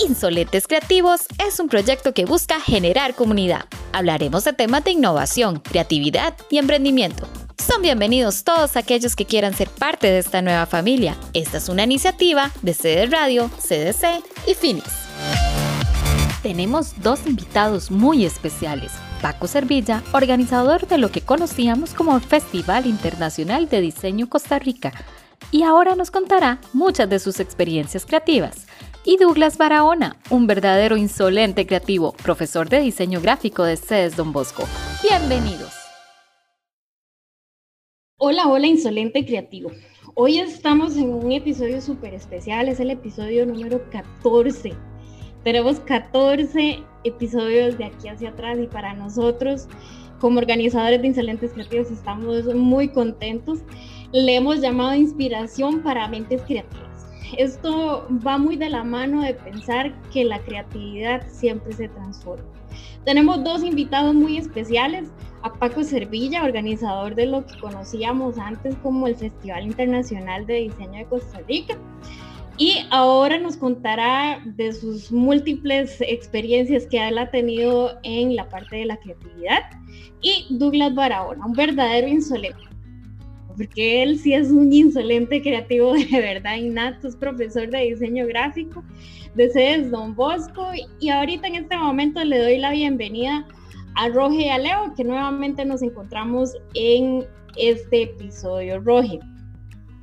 Insolentes Creativos es un proyecto que busca generar comunidad. Hablaremos de temas de innovación, creatividad y emprendimiento. Son bienvenidos todos aquellos que quieran ser parte de esta nueva familia. Esta es una iniciativa de CD Radio, CDC y Finis. Tenemos dos invitados muy especiales. Paco Servilla, organizador de lo que conocíamos como Festival Internacional de Diseño Costa Rica, y ahora nos contará muchas de sus experiencias creativas. Y Douglas Barahona, un verdadero insolente creativo, profesor de diseño gráfico de CES Don Bosco. Bienvenidos. Hola, hola, insolente creativo. Hoy estamos en un episodio súper especial, es el episodio número 14. Tenemos 14 episodios de aquí hacia atrás y para nosotros, como organizadores de Insolentes Creativos, estamos muy contentos. Le hemos llamado inspiración para mentes creativas esto va muy de la mano de pensar que la creatividad siempre se transforma. Tenemos dos invitados muy especiales, a Paco Servilla, organizador de lo que conocíamos antes como el Festival Internacional de Diseño de Costa Rica. Y ahora nos contará de sus múltiples experiencias que él ha tenido en la parte de la creatividad. Y Douglas Barahona, un verdadero insolente porque él sí es un insolente creativo de verdad innato, es profesor de diseño gráfico de CES Don Bosco y ahorita en este momento le doy la bienvenida a Roge y a Leo, que nuevamente nos encontramos en este episodio. Roge.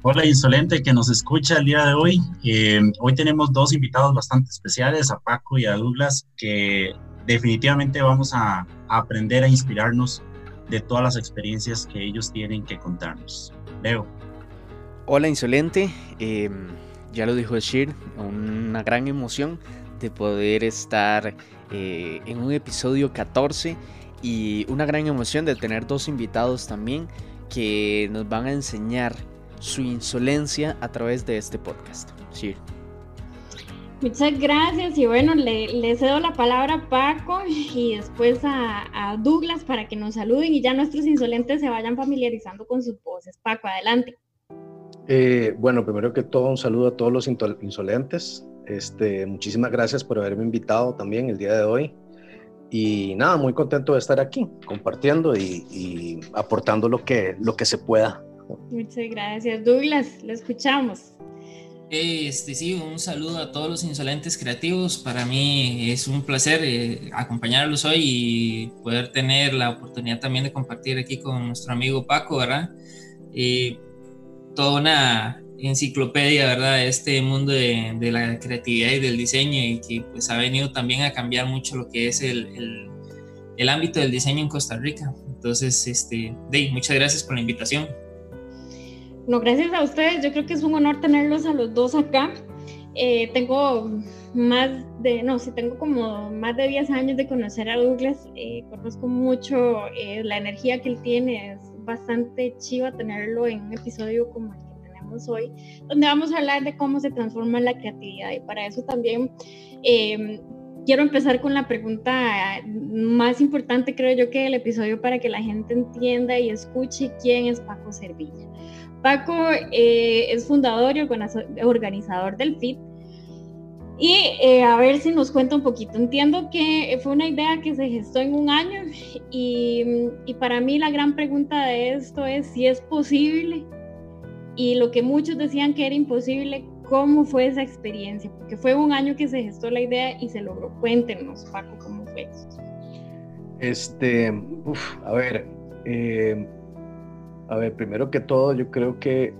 Hola insolente que nos escucha el día de hoy. Eh, hoy tenemos dos invitados bastante especiales, a Paco y a Douglas, que definitivamente vamos a aprender a inspirarnos de todas las experiencias que ellos tienen que contarnos. Leo. Hola Insolente, em, ya lo dijo Shir, una gran emoción de poder estar eh, en un episodio 14 y una gran emoción de tener dos invitados también que nos van a enseñar su insolencia a través de este podcast. Shir. Muchas gracias y bueno, le, cedo la palabra a Paco y después a, Douglas para que nos saluden y ya nuestros insolentes se vayan familiarizando con sus voces. Paco, adelante. Eh, bueno, primero que todo un saludo a todos los insolentes. Este, muchísimas gracias por haberme invitado también el día de hoy. Y nada, muy contento de estar aquí compartiendo y, y aportando lo que, lo que se pueda. Muchas gracias. Douglas, lo escuchamos. Este, sí, un saludo a todos los insolentes creativos. Para mí es un placer eh, acompañarlos hoy y poder tener la oportunidad también de compartir aquí con nuestro amigo Paco, ¿verdad? toda una enciclopedia, ¿verdad? Este mundo de, la creatividad y del diseño y que pues ha venido también a cambiar mucho lo que es el, el, el ámbito del diseño en Costa Rica. Entonces, este, Dave, muchas gracias por la invitación. No, gracias a ustedes. Yo creo que es un honor tenerlos a los dos acá. Eh, tengo más de, no, sí, tengo como más de 10 años de conocer a Douglas. Eh, conozco mucho eh, la energía que él tiene. Es bastante chiva tenerlo en un episodio como el que tenemos hoy, donde vamos a hablar de cómo se transforma la creatividad. Y para eso también quiero empezar con la pregunta más importante, creo yo, que del episodio para que la gente entienda y escuche quién es Paco Servilla. Paco eh, es fundador y organizador del FIT. Y eh, a ver si nos cuenta un poquito. Entiendo que fue una idea que se gestó en un año y, para mí la gran pregunta de esto es si es posible y lo que muchos decían que era imposible, ¿cómo fue esa experiencia? Porque fue un año que se gestó la idea y se logró. Cuéntenos, Paco, cómo fue. Este, a ver, eh, a ver, primero que todo, yo creo que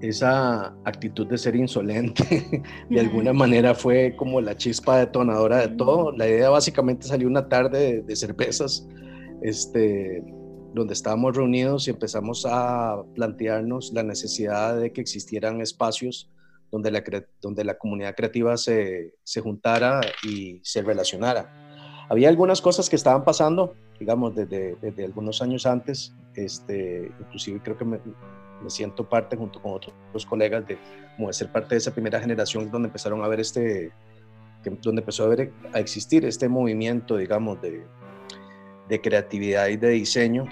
esa actitud de ser insolente de alguna manera fue como la chispa detonadora de todo. La idea básicamente salió una tarde de, cervezas, este, donde estábamos reunidos y empezamos a plantearnos la necesidad de que existieran espacios donde la, donde la comunidad creativa se, se juntara y se relacionara. Había algunas cosas que estaban pasando, digamos, desde, desde algunos años antes, este, inclusive creo que me, me, siento parte junto con otros colegas de, como de ser parte de esa primera generación donde empezaron a ver este, donde empezó a, ver, a existir este movimiento, digamos, de, de creatividad y de diseño.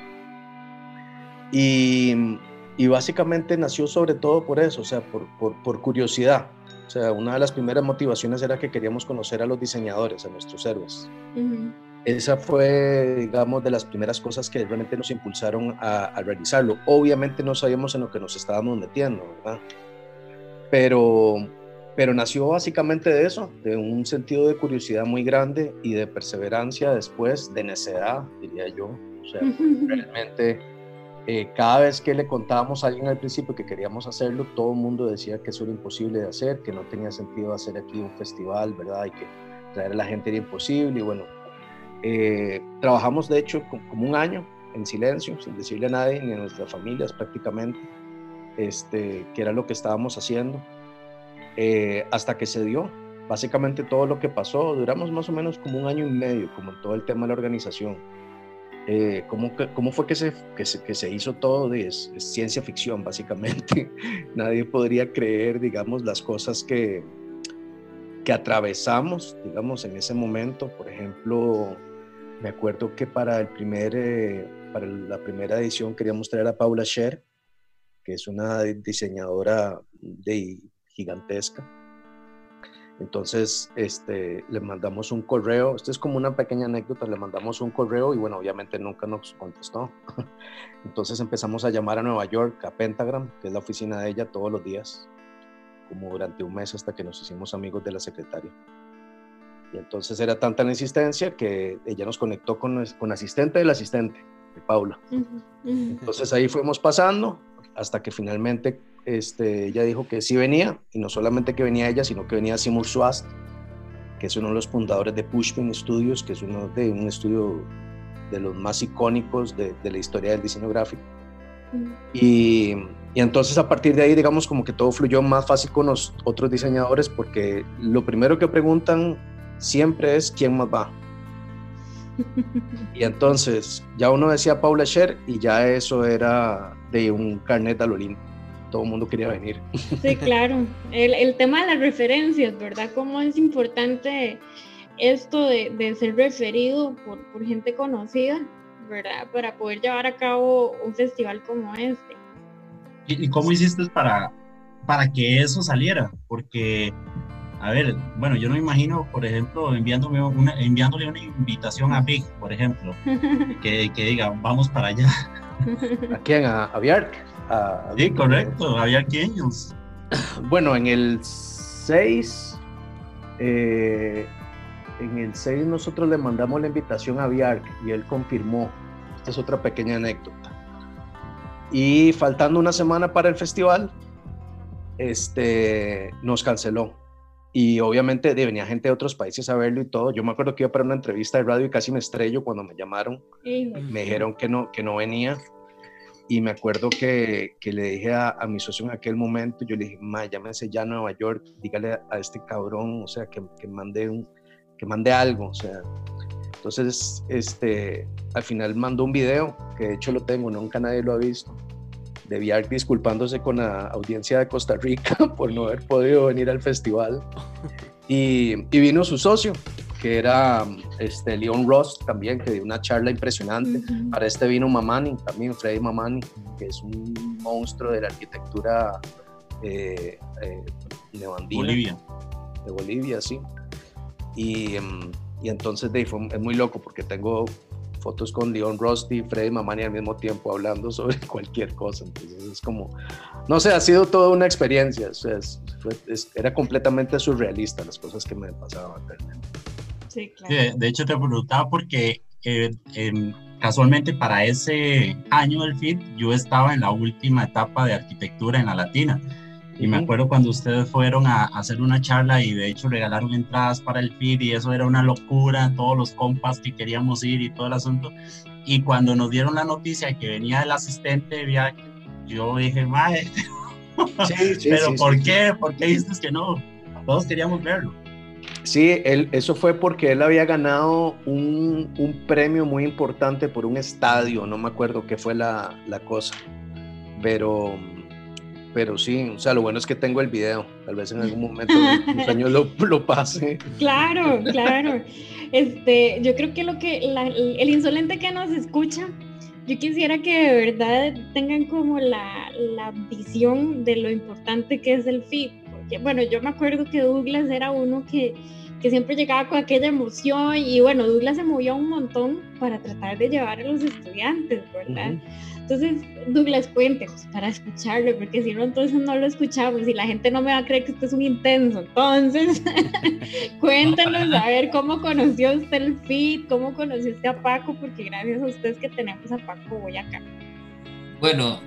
Y, y, básicamente nació sobre todo por eso, o sea, por, por, por curiosidad. O sea, una de las primeras motivaciones era que queríamos conocer a los diseñadores, a nuestros héroes. Esa fue, digamos, de las primeras cosas que realmente nos impulsaron a, a, realizarlo. Obviamente no sabíamos en lo que nos estábamos metiendo, ¿verdad? Pero, pero nació básicamente de eso, de un sentido de curiosidad muy grande y de perseverancia después, de necedad, diría yo. O sea, realmente eh, cada vez que le contábamos a alguien al principio que queríamos hacerlo, todo el mundo decía que eso era imposible de hacer, que no tenía sentido hacer aquí un festival, ¿verdad? Y que traer a la gente era imposible. Y bueno, eh, trabajamos de hecho como un año en silencio, sin decirle a nadie, ni a nuestras familias prácticamente este, que era lo que estábamos haciendo, eh, hasta que se dio. Básicamente todo lo que pasó, duramos más o menos como un año y medio, como en todo el tema de la organización. Eh, ¿cómo, ¿cómo, fue que se, que se, que se hizo todo? Es, es, ciencia ficción, básicamente. Nadie podría creer, digamos, las cosas que, que atravesamos, digamos, en ese momento. Por ejemplo, me acuerdo que para, el primer, eh, para la primera edición queríamos traer a Paula Scher, que es una diseñadora de gigantesca. Entonces, este, le mandamos un correo, esto es como una pequeña anécdota, le mandamos un correo y bueno, obviamente nunca nos contestó. Entonces empezamos a llamar a Nueva York, a Pentagram, que es la oficina de ella, todos los días, como durante un mes hasta que nos hicimos amigos de la secretaria. Y entonces era tanta la insistencia que ella nos conectó con, con asistente del asistente, de Paula. Entonces ahí fuimos pasando, hasta que finalmente este, ella dijo que sí venía, y no solamente que venía ella, sino que venía Simur Swast, que es uno de los fundadores de Pushpin Studios, que es uno de un estudio de los más icónicos de, de la historia del diseño gráfico. Y, y, entonces a partir de ahí, digamos, como que todo fluyó más fácil con los otros diseñadores, porque lo primero que preguntan siempre es quién más va. Y entonces ya uno decía Paula Scher y ya eso era de un carnet al Olimpo. Todo el mundo quería venir. Sí, claro. El, el, tema de las referencias, ¿verdad? Cómo es importante esto de, de ser referido por, por, gente conocida, ¿verdad? Para poder llevar a cabo un festival como este. ¿Y, y cómo hiciste para, para que eso saliera? Porque a ver, bueno, yo no me imagino, por ejemplo, enviándome una, enviándole una invitación a Big, por ejemplo, que, que diga, vamos para allá. ¿A quién? ¿A, a sí, correcto, a. Bueno, en el 6, eh, en el 6 nosotros le mandamos la invitación a Bjark y él confirmó. Esta es otra pequeña anécdota. Y faltando una semana para el festival, este, nos canceló y obviamente venía gente de otros países a verlo y todo. Yo me acuerdo que iba para una entrevista de radio y casi me estrello cuando me llamaron. Me dijeron que no, que no venía. Y me acuerdo que, que le dije a, a, mi socio en aquel momento, yo le dije, ma, llámese ya a Nueva York, dígale a este cabrón, o sea, que, que, mande, un, que mande algo, o sea. Entonces, este, al final mandó un video, que de hecho lo tengo, nunca nadie lo ha visto, de disculpándose con la audiencia de Costa Rica por no haber podido venir al festival. Y, y vino su socio, que era este, Leon Ross también, que dio una charla impresionante. Uh -huh. Para este vino Mamani, también Freddy Mamani, que es un monstruo de la arquitectura eh, eh, de Bolivia. De Bolivia, sí. Y, y entonces de, fue, es muy loco porque tengo fotos con Leon Rusty y Freddy Mamani al mismo tiempo hablando sobre cualquier cosa. Entonces es como, no sé, ha sido toda una experiencia. O sea, es, fue, es, era completamente surrealista las cosas que me pasaban realmente. Sí, claro. de, de, hecho, te preguntaba porque eh, eh, casualmente para ese año del FIT yo estaba en la última etapa de arquitectura en la Latina. Y me acuerdo cuando ustedes fueron a, a, hacer una charla y de hecho regalaron entradas para el FIT y eso era una locura, todos los compas que queríamos ir y todo el asunto. Y cuando nos dieron la noticia que venía el asistente de viaje, yo dije, madre, sí, sí, pero sí, ¿por qué? ¿Por qué dices que no? Todos queríamos verlo. Sí, él, eso fue porque él había ganado un, un, premio muy importante por un estadio, no me acuerdo qué fue la, la cosa, pero pero sí, o sea, lo bueno es que tengo el video, tal vez en algún momento mis años lo, lo, pase. Claro, claro. Este, yo creo que lo que la, el insolente que nos escucha, yo quisiera que de verdad tengan como la, la visión de lo importante que es el FIT, bueno, yo me acuerdo que Douglas era uno que, que siempre llegaba con aquella emoción y bueno, Douglas se movía un montón para tratar de llevar a los estudiantes, ¿verdad? Entonces, Douglas, cuéntenos para escucharlo, porque si no, entonces no lo escuchamos y la gente no me va a creer que usted es un intenso. Entonces, cuéntenos a ver cómo conoció usted el FIT, cómo conoció usted a Paco, porque gracias a ustedes que tenemos a Paco hoy acá. Bueno,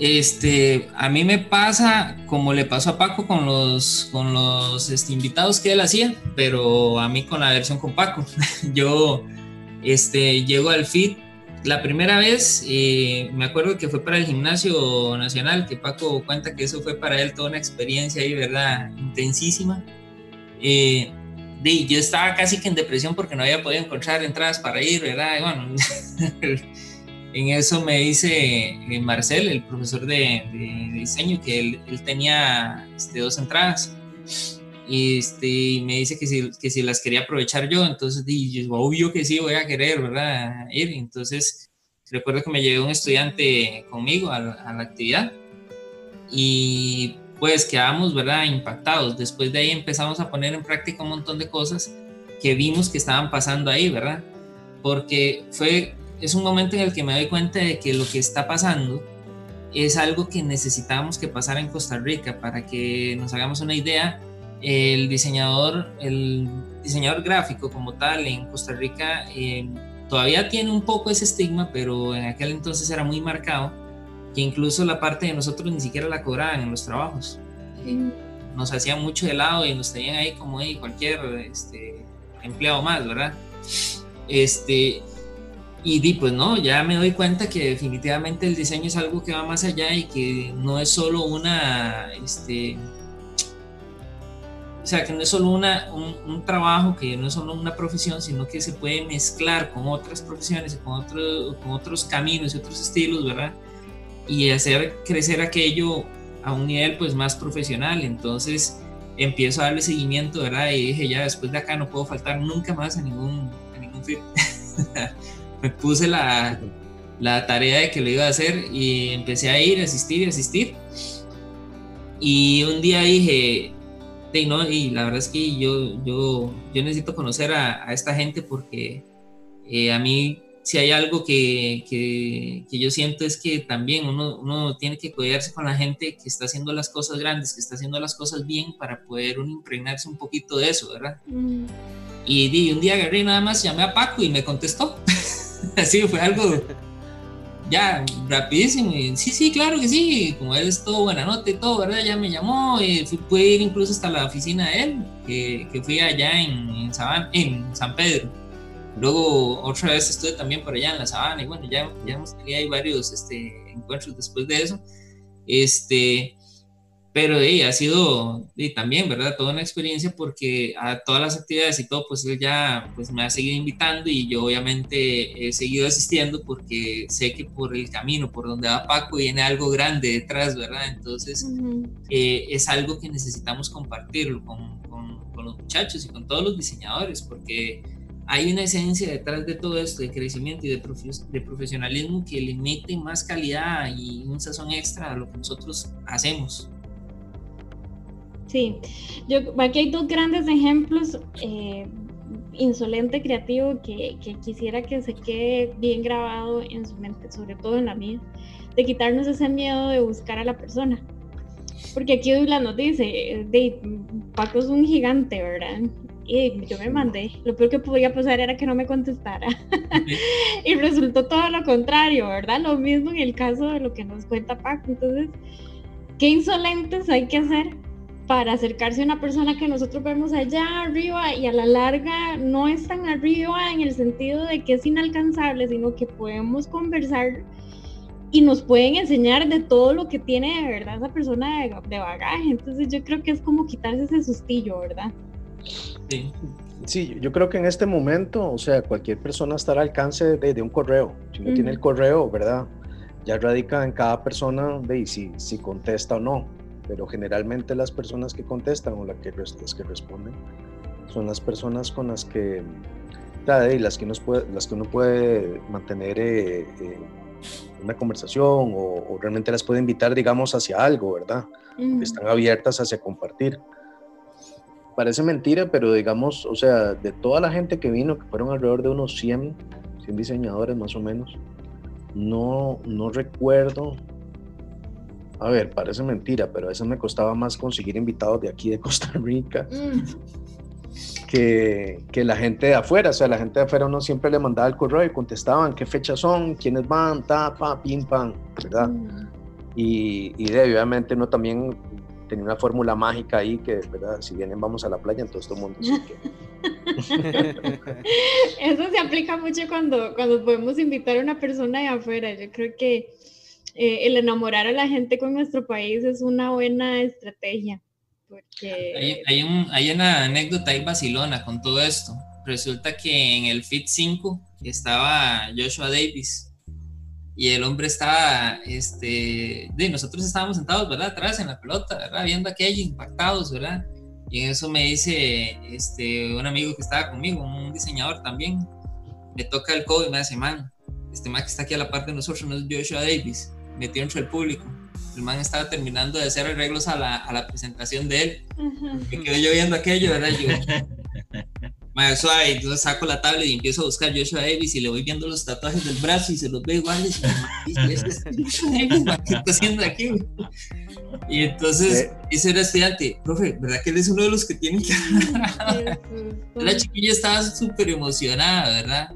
este, a mí me pasa como le pasó a Paco con los, con los este, invitados que él hacía, pero a mí con la versión con Paco. Yo este, llego al FIT la primera vez, eh, me acuerdo que fue para el gimnasio nacional, que Paco cuenta que eso fue para él toda una experiencia ahí, ¿verdad? Intensísima. Eh, yo estaba casi que en depresión porque no había podido encontrar entradas para ir, ¿verdad? bueno, en eso me dice eh, Marcel, el profesor de, diseño, que él, tenía este, dos entradas y este, me dice que si, que si las quería aprovechar yo, entonces dije, obvio que sí, voy a querer, ¿verdad? Ir. Entonces, recuerdo que me llevé un estudiante conmigo a, a la actividad y pues quedamos, ¿verdad? Impactados. Después de ahí empezamos a poner en práctica un montón de cosas que vimos que estaban pasando ahí, ¿verdad? Porque fue, es un momento en el que me doy cuenta de que lo que está pasando es algo que necesitábamos que pasara en Costa Rica para que nos hagamos una idea el diseñador, el diseñador gráfico como tal en Costa Rica eh, todavía tiene un poco ese estigma, pero en aquel entonces era muy marcado, que incluso la parte de nosotros ni siquiera la cobraban en los trabajos. Nos hacían mucho de lado y nos tenían ahí como cualquier este, empleado más, ¿verdad? Este, y di, pues no, ya me doy cuenta que definitivamente el diseño es algo que va más allá y que no es solo una, este, o sea, que no es solo una, un, trabajo, que no es solo una profesión, sino que se puede mezclar con otras profesiones y con, otro, con otros caminos y otros estilos, ¿verdad? Y hacer crecer aquello a un nivel pues más profesional. Entonces empiezo a darle seguimiento, ¿verdad? Y dije, ya después de acá no puedo faltar nunca más a ningún, a ningún fit. Me puse la, la tarea de que lo iba a hacer y empecé a ir, a asistir y asistir. Y un día dije, y la verdad es que yo, yo, yo necesito conocer a, esta gente porque eh, a mí si hay algo que, que, yo siento es que también uno, uno, tiene que cuidarse con la gente que está haciendo las cosas grandes, que está haciendo las cosas bien para poder uno impregnarse un poquito de eso, ¿verdad? Mm. Y, un día agarré nada más, llamé a Paco y me contestó. Así fue algo ya, rapidísimo. Y, sí, sí, claro que sí. Como él es todo buena nota y todo, ¿verdad? Ya me llamó y fui, ir incluso hasta la oficina de él, que, que fui allá en, en, en San Pedro. Luego otra vez estuve también por allá en la Sabana y bueno, ya, ya hemos tenido ahí varios este, encuentros después de eso. Este, pero ha sido y también, ¿verdad? Toda una experiencia porque a todas las actividades y todo, pues él ya pues, me ha seguido invitando y yo obviamente he seguido asistiendo porque sé que por el camino, por donde va Paco, viene algo grande detrás, ¿verdad? Entonces eh, es algo que necesitamos compartirlo con, con, con, los muchachos y con todos los diseñadores porque hay una esencia detrás de todo esto de crecimiento y de, de profesionalismo que le mete más calidad y un sazón extra a lo que nosotros hacemos. Sí, yo aquí hay dos grandes ejemplos. Eh, insolente creativo que, quisiera que se quede bien grabado en su mente, sobre todo en la mía, de quitarnos ese miedo de buscar a la persona. Porque aquí Douglas nos dice, de, Paco es un gigante, ¿verdad? Y yo me mandé. Lo peor que podía pasar era que no me contestara. y resultó todo lo contrario, ¿verdad? Lo mismo en el caso de lo que nos cuenta Paco. Entonces, qué insolentes hay que hacer para acercarse a una persona que nosotros vemos allá arriba y a la larga no es tan arriba en el sentido de que es inalcanzable, sino que podemos conversar y nos pueden enseñar de todo lo que tiene de verdad esa persona de, bagaje. Entonces yo creo que es como quitarse ese sustillo, ¿verdad? Sí. Sí, yo creo que en este momento, o sea, cualquier persona está al alcance de, un correo. Si no tiene el correo, ¿verdad? Ya radica en cada persona de si, si contesta o no pero generalmente las personas que contestan o las que, las que responden son las personas con las que, las que, uno puede, las que uno puede mantener eh, eh, una conversación o, realmente las puede invitar, digamos, hacia algo, ¿verdad? Están abiertas hacia compartir. Parece mentira, pero digamos, o sea, de toda la gente que vino, que fueron alrededor de unos 100, 100 diseñadores más o menos, no, no recuerdo a ver, parece mentira, pero a veces me costaba más conseguir invitados de aquí de Costa Rica mm. que, que, la gente de afuera. O sea, la gente de afuera uno siempre le mandaba el correo y contestaban qué fechas son, quiénes van, ta, pa, pim, pam, ¿verdad? Mm. Y, y obviamente uno también tenía una fórmula mágica ahí que, ¿verdad? Si vienen vamos a la playa, entonces todo el mundo Eso se aplica mucho cuando, cuando podemos invitar a una persona de afuera. Yo creo que eh, el enamorar a la gente con nuestro país es una buena estrategia. Porque... Hay, hay una anécdota ahí vacilona con todo esto. Resulta que en el FIT 5 estaba Joshua Davis y el hombre estaba, este, de nosotros estábamos sentados, ¿verdad? Atrás en la pelota, ¿verdad? Viendo aquello, impactados, ¿verdad? Y en eso me dice este, un amigo que estaba conmigo, un diseñador también, me toca el codo y me dice, man, este man que está aquí a la parte de nosotros no es Joshua Davis metió entre el público. El man estaba terminando de hacer arreglos a la, a la presentación de él. Me quedé yo viendo aquello, ¿verdad? Yo, madre, suave, entonces saco la tablet y empiezo a buscar Joshua Davis y le voy viendo los tatuajes del brazo y se los ve iguales. Y, ¿qué está haciendo aquí? Y entonces dice el estudiante, profe, ¿verdad que él es uno de los que tiene que... la chiquilla estaba súper emocionada, ¿verdad?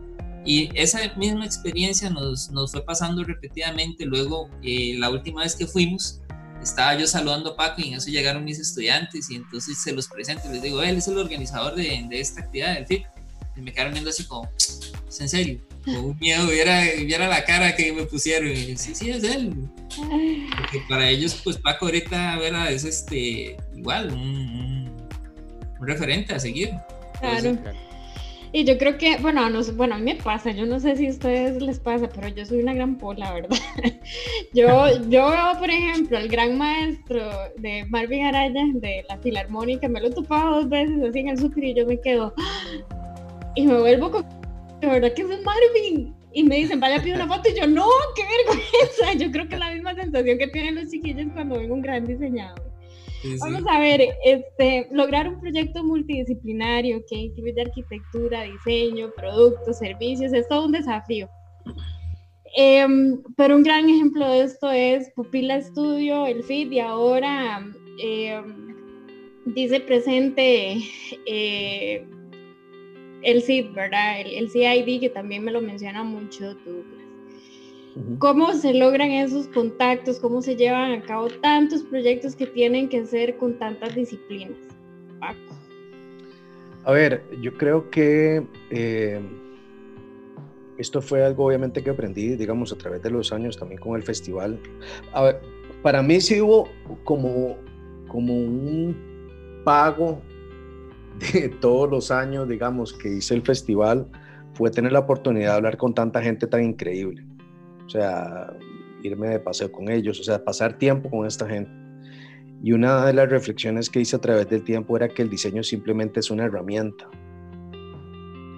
Y esa misma experiencia nos, nos fue pasando repetidamente. Luego, eh, la última vez que fuimos, estaba yo saludando a Paco y en eso llegaron mis estudiantes y entonces se los presento y les digo, él es el organizador de, de esta actividad del FIP. Y me quedaron viendo así como, ¿es en serio? Con un miedo, viera, viera la cara que me pusieron. Y sí, sí, es él. Porque para ellos, pues Paco ahorita ¿verdad? es este, igual, un, un, referente a seguir. Claro. Y yo creo que, bueno, no, bueno, a mí me pasa, yo no sé si a ustedes les pasa, pero yo soy una gran pola, ¿verdad? yo, yo veo, por ejemplo, el gran maestro de Marvin Araya, de la Filarmónica, me lo he dos veces así en el super y yo me quedo, y me vuelvo con, de verdad que es Marvin. Y me dicen, vaya, pide una foto, y yo, no, qué vergüenza. Yo creo que es la misma sensación que tienen los chiquillos cuando ven un gran diseñador. Vamos a ver, este, lograr un proyecto multidisciplinario que incluye arquitectura, diseño, productos, servicios, es todo un desafío. Em, pero un gran ejemplo de esto es Pupila Studio, el FIT, y ahora em, dice presente eh, el CID, ¿verdad? El, el, CID, que también me lo menciona mucho tú, ¿Cómo se logran esos contactos? ¿Cómo se llevan a cabo tantos proyectos que tienen que hacer con tantas disciplinas? Paco. A ver, yo creo que eh, esto fue algo obviamente que aprendí, digamos, a través de los años también con el festival. A ver, para mí sí hubo como, como un pago de todos los años, digamos, que hice el festival, fue tener la oportunidad de hablar con tanta gente tan increíble o sea, irme de paseo con ellos, o sea, pasar tiempo con esta gente. Y una de las reflexiones que hice a través del tiempo era que el diseño simplemente es una herramienta.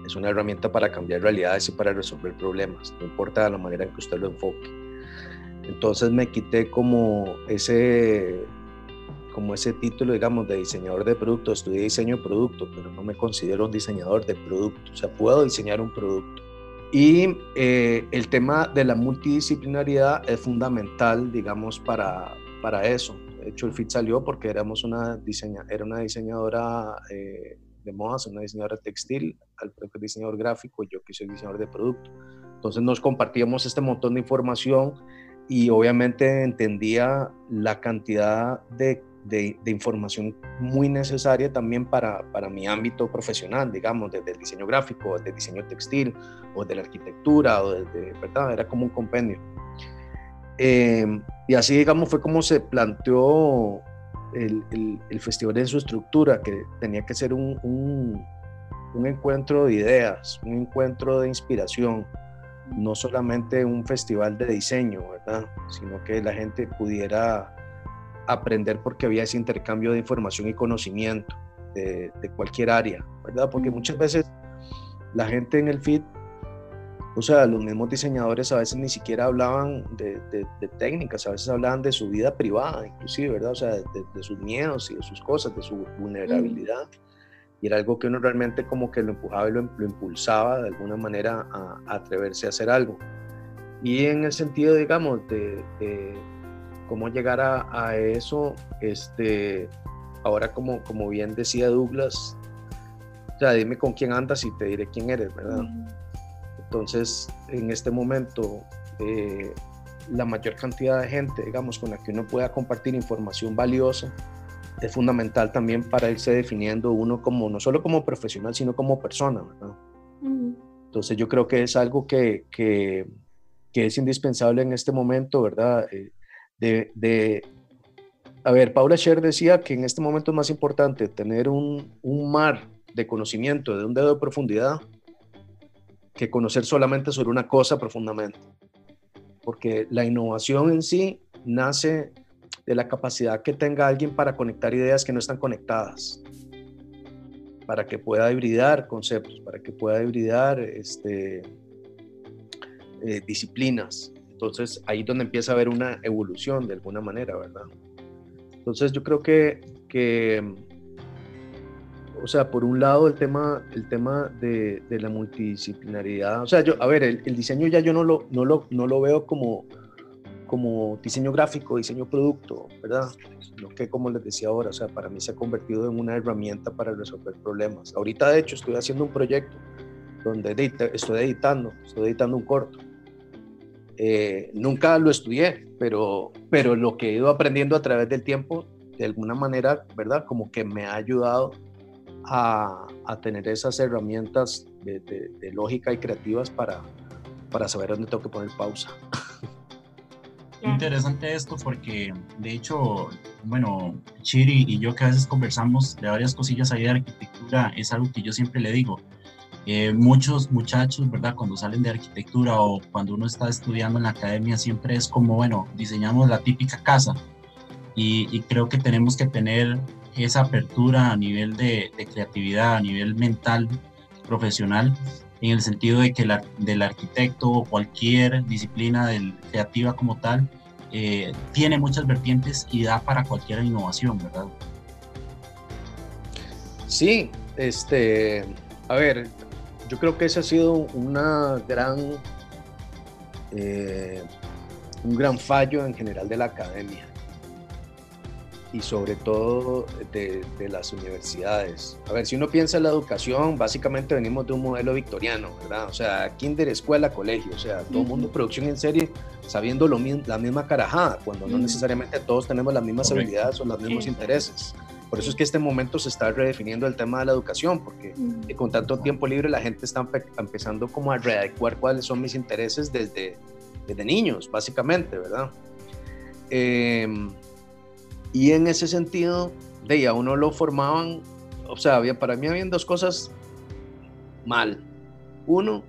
Es una herramienta para cambiar realidades y para resolver problemas, no importa la manera en que usted lo enfoque. Entonces me quité como ese, como ese título, digamos, de diseñador de producto. Estudié diseño de producto, pero no me considero un diseñador de producto. O sea, puedo diseñar un producto y eh, el tema de la multidisciplinariedad es fundamental, digamos, para, para eso. De hecho, el FIT salió porque éramos una diseña, era una diseñadora eh, de modas, una diseñadora textil, Alfredo es diseñador gráfico y yo que soy diseñador de producto. Entonces nos compartíamos este montón de información y obviamente entendía la cantidad de de, información muy necesaria también para, para, mi ámbito profesional, digamos, desde el diseño gráfico, desde el diseño textil, o de la arquitectura, o desde, ¿verdad? Era como un compendio. Em, y así, digamos, fue como se planteó el, el, festival en su estructura, que tenía que ser un, un, un encuentro de ideas, un encuentro de inspiración, no solamente un festival de diseño, ¿verdad? Sino que la gente pudiera aprender porque había ese intercambio de información y conocimiento de, cualquier área, ¿verdad? Porque muchas veces la gente en el feed o sea, los mismos diseñadores a veces ni siquiera hablaban de, técnicas, a veces hablaban de su vida privada, inclusive, ¿verdad? O sea, de, sus miedos y de sus cosas, de su vulnerabilidad. Y era algo que uno realmente como que lo empujaba y lo, impulsaba de alguna manera a, atreverse a hacer algo. Y en el sentido, digamos, de, cómo llegar a, a, eso, este, ahora como, como bien decía Douglas, o sea, dime con quién andas y te diré quién eres, ¿verdad? Entonces, en este momento, eh, la mayor cantidad de gente, digamos, con la que uno pueda compartir información valiosa, es fundamental también para irse definiendo uno como, no solo como profesional, sino como persona, ¿verdad? Entonces yo creo que es algo que, que, que, es indispensable en este momento, ¿verdad? Eh, de, a ver, Paula Scher decía que en este momento es más importante tener un, un mar de conocimiento de un dedo de profundidad que conocer solamente sobre una cosa profundamente. Porque la innovación en sí nace de la capacidad que tenga alguien para conectar ideas que no están conectadas, para que pueda hibridar conceptos, para que pueda hibridar este, eh, disciplinas. Entonces ahí es donde empieza a haber una evolución de alguna manera, ¿verdad? Entonces yo creo que, que o sea, por un lado el tema, el tema de, la multidisciplinaridad, o sea, yo, a ver, el, diseño ya yo no lo, no lo, no lo veo como, como diseño gráfico, diseño producto, ¿verdad? Lo que, como les decía ahora, o sea, para mí se ha convertido en una herramienta para resolver problemas. Ahorita, de hecho, estoy haciendo un proyecto donde estoy editando, estoy editando un corto. Eh, nunca lo estudié, pero, pero lo que he ido aprendiendo a través del tiempo, de alguna manera, ¿verdad? Como que me ha ayudado a, tener esas herramientas de, lógica y creativas para, para saber dónde tengo que poner pausa. Interesante esto porque, de hecho, bueno, Chiri y yo que a veces conversamos de varias cosillas ahí de arquitectura, es algo que yo siempre le digo. Eh, muchos muchachos, ¿verdad? Cuando salen de arquitectura o cuando uno está estudiando en la academia, siempre es como, bueno, diseñamos la típica casa. Y, creo que tenemos que tener esa apertura a nivel de, creatividad, a nivel mental, profesional, en el sentido de que la, del arquitecto o cualquier disciplina del, creativa como tal, eh, tiene muchas vertientes y da para cualquier innovación, ¿verdad? Sí, este, a ver, yo creo que ese ha sido una gran, eh, un gran fallo en general de la academia y sobre todo de, las universidades. A ver, si uno piensa en la educación, básicamente venimos de un modelo victoriano, ¿verdad? O sea, kinder, escuela, colegio, o sea, todo el mundo producción en serie sabiendo lo, la misma carajada, cuando no necesariamente todos tenemos las mismas habilidades o los mismos intereses. Por eso es que este momento se está redefiniendo el tema de la educación, porque con tanto tiempo libre la gente está empezando como a readecuar cuáles son mis intereses desde, desde niños, básicamente, ¿verdad? Eh, y en ese sentido, de a uno lo formaban, o sea, había, para mí habían dos cosas mal. Uno,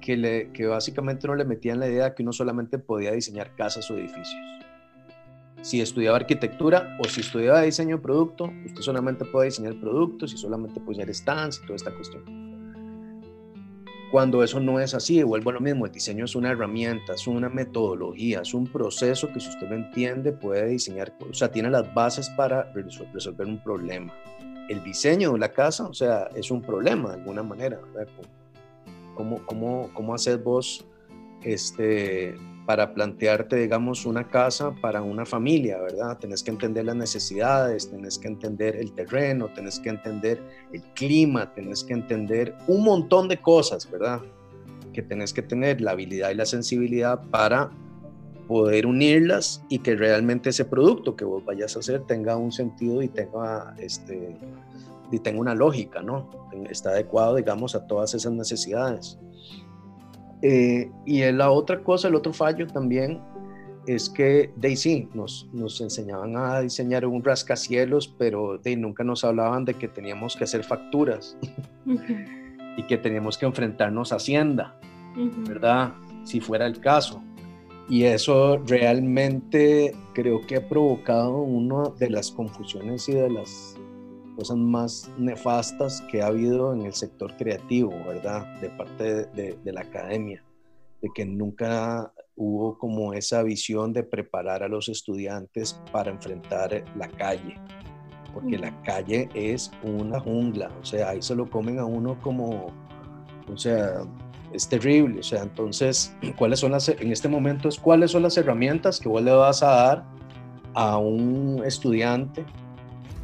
que, le, que básicamente no le metían la idea que uno solamente podía diseñar casas o edificios. Si estudiaba arquitectura o si estudiaba diseño de producto, usted solamente puede diseñar productos y solamente puede diseñar stands y toda esta cuestión cuando eso no es así, vuelvo a lo mismo, el diseño es una herramienta, es una metodología, es un proceso que si usted lo entiende puede diseñar, o sea, tiene las bases para resolver un problema. El diseño de la casa, o sea, es un problema de alguna manera, ¿Cómo, cómo, cómo hacer vos este, para plantearte, digamos, una casa para una familia, ¿verdad? Tenés que entender las necesidades, tenés que entender el terreno, tenés que entender el clima, tenés que entender un montón de cosas, ¿verdad? Que tenés que tener la habilidad y la sensibilidad para poder unirlas y que realmente ese producto que vos vayas a hacer tenga un sentido y tenga, este, y tenga una lógica, ¿no? Está adecuado, digamos, a todas esas necesidades. Eh, y la otra cosa, el otro fallo también es que Daisy nos, nos enseñaban a diseñar un rascacielos, pero de, nunca nos hablaban de que teníamos que hacer facturas y que teníamos que enfrentarnos a Hacienda, ¿verdad? Si fuera el caso. Y eso realmente creo que ha provocado una de las confusiones y de las cosas más nefastas que ha habido en el sector creativo, ¿verdad? De parte de, de, la academia, de que nunca hubo como esa visión de preparar a los estudiantes para enfrentar la calle, porque la calle es una jungla, o sea, ahí se lo comen a uno como, o sea, es terrible, o sea, entonces, ¿cuáles son las, en este momento, cuáles son las herramientas que vos le vas a dar a un estudiante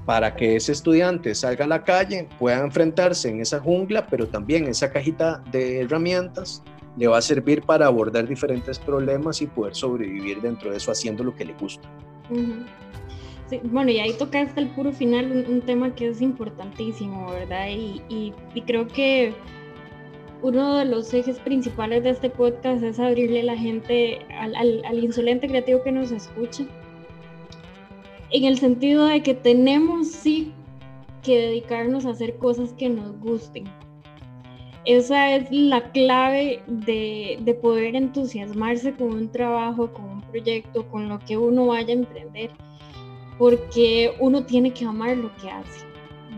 para que ese estudiante salga a la calle, pueda enfrentarse en esa jungla, pero también esa cajita de herramientas le va a servir para abordar diferentes problemas y poder sobrevivir dentro de eso haciendo lo que le gusta. bueno, y ahí toca hasta el puro final un, tema que es importantísimo, ¿verdad? Y, creo que uno de los ejes principales de este podcast es abrirle la gente al insolente creativo que nos escucha en el sentido de que tenemos sí que dedicarnos a hacer cosas que nos gusten. Esa es la clave de, de, poder entusiasmarse con un trabajo, con un proyecto, con lo que uno vaya a emprender, porque uno tiene que amar lo que hace.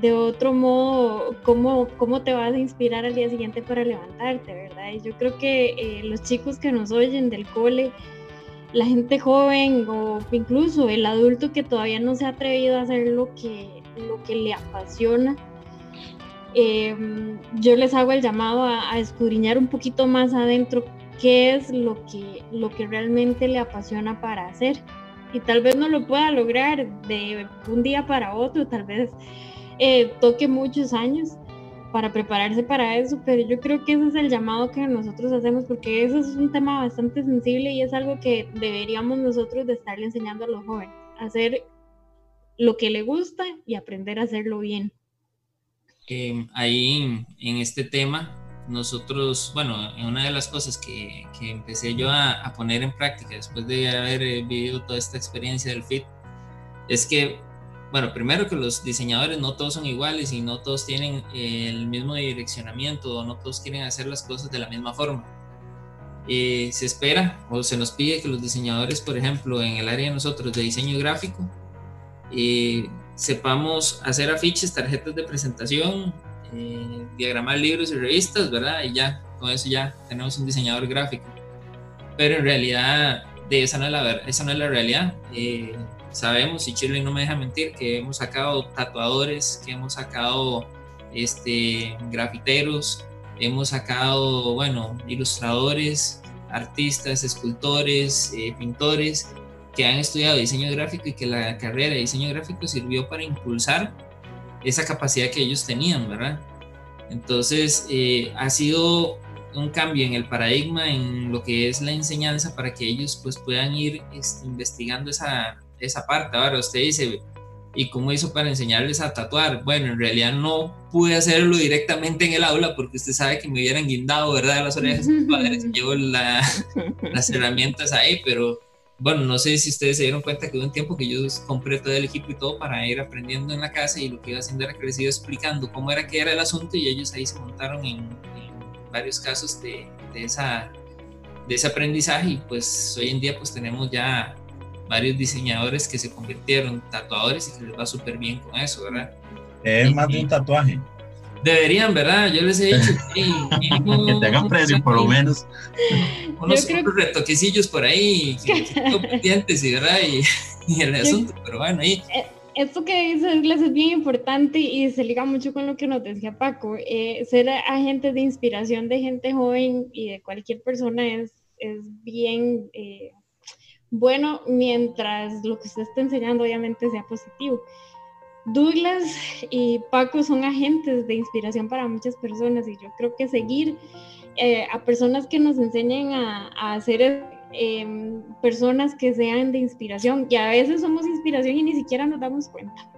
De otro modo, ¿cómo, cómo te vas a inspirar al día siguiente para levantarte, verdad? Y yo creo que eh, los chicos que nos oyen del cole, la gente joven o incluso el adulto que todavía no se ha atrevido a hacer lo que, lo que le apasiona, em, yo les hago el llamado a, escudriñar un poquito más adentro qué es lo que, lo que realmente le apasiona para hacer. Y tal vez no lo pueda lograr de un día para otro, tal vez eh, toque muchos años, para prepararse para eso, pero yo creo que ese es el llamado que nosotros hacemos porque eso es un tema bastante sensible y es algo que deberíamos nosotros de estarle enseñando a los jóvenes, hacer lo que le gusta y aprender a hacerlo bien. Em, ahí en, este tema, nosotros, bueno, una de las cosas que, que empecé yo a, a, poner en práctica después de haber eh, vivido toda esta experiencia del FIT, es que bueno, primero que los diseñadores no todos son iguales y no todos tienen el mismo direccionamiento o no todos quieren hacer las cosas de la misma forma. Eh, se espera o se nos pide que los diseñadores, por ejemplo, en el área de nosotros de diseño gráfico, eh, sepamos hacer afiches, tarjetas de presentación, eh, diagramar libros y revistas, ¿verdad? Y ya, con eso ya tenemos un diseñador gráfico. Pero en realidad, de esa no es la, esa no es la realidad sabemos, y Chile no me deja mentir, que hemos sacado tatuadores, que hemos sacado este, grafiteros, hemos sacado, bueno, ilustradores, artistas, escultores, eh, pintores, que han estudiado diseño gráfico y que la carrera de diseño gráfico sirvió para impulsar esa capacidad que ellos tenían, ¿verdad? Entonces, eh, ha sido un cambio en el paradigma, en lo que es la enseñanza, para que ellos pues puedan ir este, investigando esa, esa parte. Ahora usted dice, ¿y cómo hizo para enseñarles a tatuar? Bueno, en realidad no pude hacerlo directamente en el aula porque usted sabe que me hubieran guindado, ¿verdad? Las orejas padres, llevo las herramientas ahí, pero bueno, no sé si ustedes se dieron cuenta que hubo un tiempo que yo compré todo el equipo y todo para ir aprendiendo en la casa y lo que iba haciendo era que les iba explicando cómo era que era el asunto y ellos ahí se montaron en, varios casos de, de, esa, de ese aprendizaje y pues hoy en día pues tenemos ya varios diseñadores que se convirtieron tatuadores y que les va súper bien con eso, ¿verdad? Es más de un tatuaje. Deberían, ¿verdad? Yo les he dicho que tengan precio, por lo menos. Unos, retoquecillos por ahí, pendientes y, ¿verdad? Y, el asunto, pero bueno, ahí. Eh, esto que dice Douglas es bien importante y se liga mucho con lo que nos decía Paco. Eh, ser agentes de inspiración de gente joven y de cualquier persona es, es bien eh, bueno mientras lo que usted está enseñando obviamente sea positivo. Douglas y Paco son agentes de inspiración para muchas personas y yo creo que seguir eh, a personas que nos enseñen a, a ser em, personas que sean de inspiración y a veces somos inspiración y ni siquiera nos damos cuenta.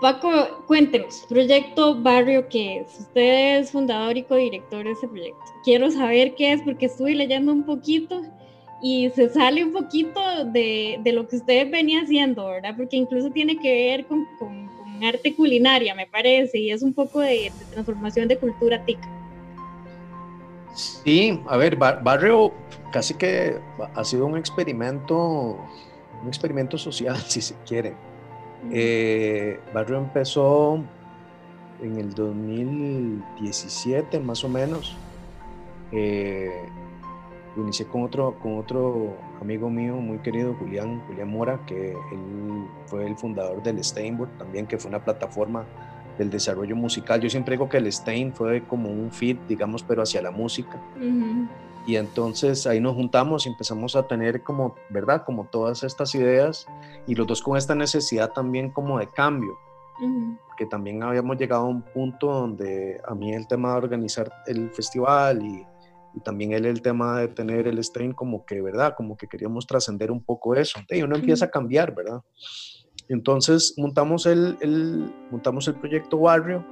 Paco, cuéntenos, proyecto Barrio, ¿qué es? Usted es fundador y codirector de ese proyecto. Quiero saber qué es porque estuve leyendo un poquito y se sale un poquito de, de, lo que usted venía haciendo, ¿verdad? Porque incluso tiene que ver con, con, arte culinaria, me parece, y es un poco de, transformación de cultura tica. Sí, a ver, Barrio casi que ha sido un experimento, un experimento social, si se quiere. Eh, Barrio empezó en el 2017 más o menos. Eh, inicié con otro, con otro amigo mío muy querido, Julián, Julián Mora, que él fue el fundador del Steinboard también, que fue una plataforma del desarrollo musical. Yo siempre digo que el Stein fue como un fit, digamos, pero hacia la música. Y entonces ahí nos juntamos y empezamos a tener como, ¿verdad? Como todas estas ideas y los dos con esta necesidad también como de cambio. Que también habíamos llegado a un punto donde a mí el tema de organizar el festival y, y también él el tema de tener el stream como que, ¿verdad? Como que queríamos trascender un poco eso. Y uno empieza a cambiar, ¿verdad? Entonces montamos el, el, montamos el proyecto Barrio,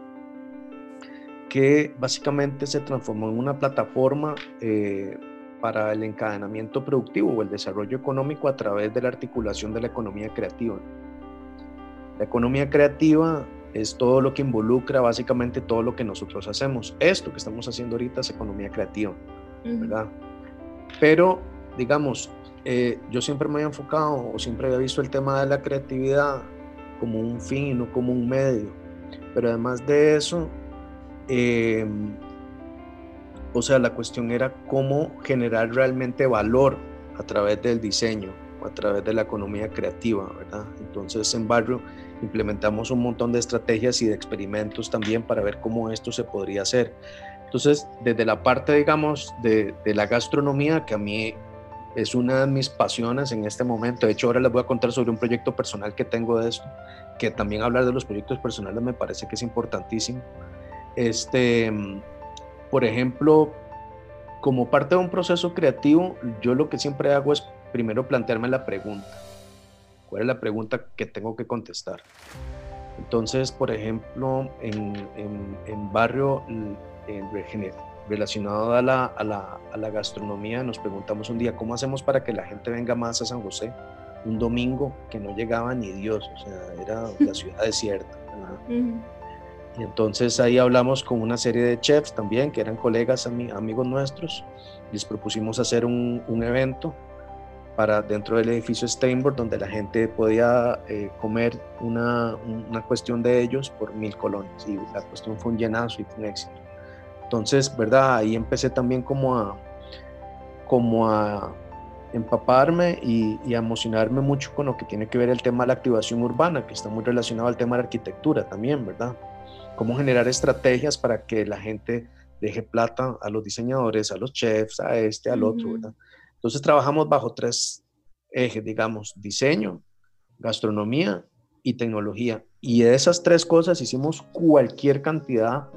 que básicamente se transformó en una plataforma eh, para el encadenamiento productivo o el desarrollo económico a través de la articulación de la economía creativa. La economía creativa es todo lo que involucra básicamente todo lo que nosotros hacemos. Esto que estamos haciendo ahorita es economía creativa, ¿verdad? Pero, digamos, eh, yo siempre me había enfocado o siempre había visto el tema de la creatividad como un fin y no como un medio. Pero además de eso, em, o sea, la cuestión era cómo generar realmente valor a través del diseño o a través de la economía creativa, ¿verdad? Entonces en Barrio implementamos un montón de estrategias y de experimentos también para ver cómo esto se podría hacer. Entonces, desde la parte, digamos, de, la gastronomía, que a mí es una de mis pasiones en este momento. De hecho, ahora les voy a contar sobre un proyecto personal que tengo de eso, que también hablar de los proyectos personales me parece que es importantísimo. Este, por ejemplo, como parte de un proceso creativo, yo lo que siempre hago es primero plantearme la pregunta. ¿Cuál es la pregunta que tengo que contestar? Entonces, por ejemplo, en, en, en barrio, en relacionado a la, a, la, a la, gastronomía, nos preguntamos un día, ¿cómo hacemos para que la gente venga más a San José? Un domingo que no llegaba ni Dios, o sea, era la ciudad desierta. Y entonces ahí hablamos con una serie de chefs también, que eran colegas, amigos nuestros, les propusimos hacer un, un evento para dentro del edificio Steinberg, donde la gente podía eh, comer una, una, cuestión de ellos por mil colones. Y la cuestión fue un llenazo y fue un éxito. Entonces, ¿verdad? Ahí empecé también como a, como a empaparme y, y, a emocionarme mucho con lo que tiene que ver el tema de la activación urbana, que está muy relacionado al tema de la arquitectura también, ¿verdad? Cómo generar estrategias para que la gente deje plata a los diseñadores, a los chefs, a este, al otro, ¿verdad? Entonces trabajamos bajo tres ejes, digamos, diseño, gastronomía y tecnología. Y de esas tres cosas hicimos cualquier cantidad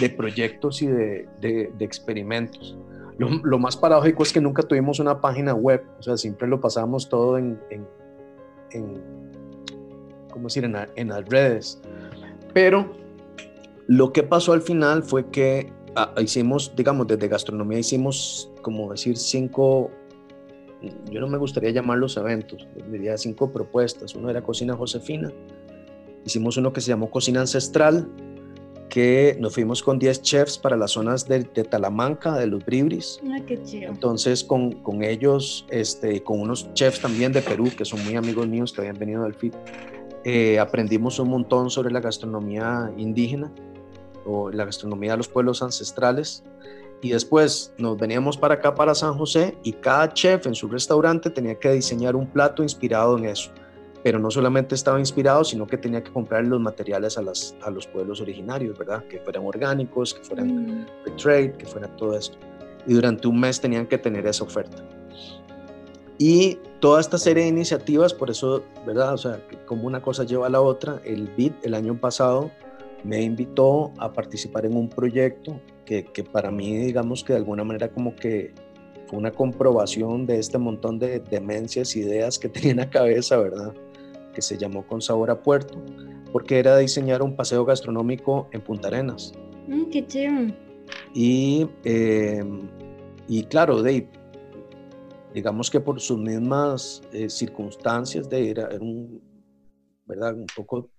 de proyectos y de, de, experimentos. Lo, lo, más paradójico es que nunca tuvimos una página web, o sea, siempre lo pasamos todo en, en, en ¿cómo decir?, en, en, las redes. Pero lo que pasó al final fue que ah, hicimos, digamos, desde gastronomía hicimos, como decir, cinco, yo no me gustaría llamar los eventos, diría cinco propuestas. Uno era Cocina Josefina, Hicimos uno que se llamó Cocina Ancestral, que nos fuimos con 10 chefs para las zonas de, Talamanca, de los Bribris. Ah, qué chido. Entonces, con, con, ellos, este, con unos chefs también de Perú, que son muy amigos míos que habían venido del FIT, eh, aprendimos un montón sobre la gastronomía indígena o la gastronomía de los pueblos ancestrales. Y después nos veníamos para acá, para San José, y cada chef en su restaurante tenía que diseñar un plato inspirado en eso pero no solamente estaba inspirado, sino que tenía que comprar los materiales a, las, a los pueblos originarios, ¿verdad? Que fueran orgánicos, que fueran mm. trade, que fuera todo esto. Y durante un mes tenían que tener esa oferta. Y toda esta serie de iniciativas, por eso, ¿verdad? O sea, como una cosa lleva a la otra, el BID el año pasado me invitó a participar en un proyecto que, que para mí, digamos que de alguna manera como que fue una comprobación de este montón de demencias, ideas que tenía en la cabeza, ¿verdad? que se llamó Con Sabor a Puerto, porque era diseñar un paseo gastronómico en Punta Arenas. Mm, ¡Qué chido! Y, em, y claro, de, digamos que por sus mismas eh, circunstancias, de, era, era un, ¿verdad? un poco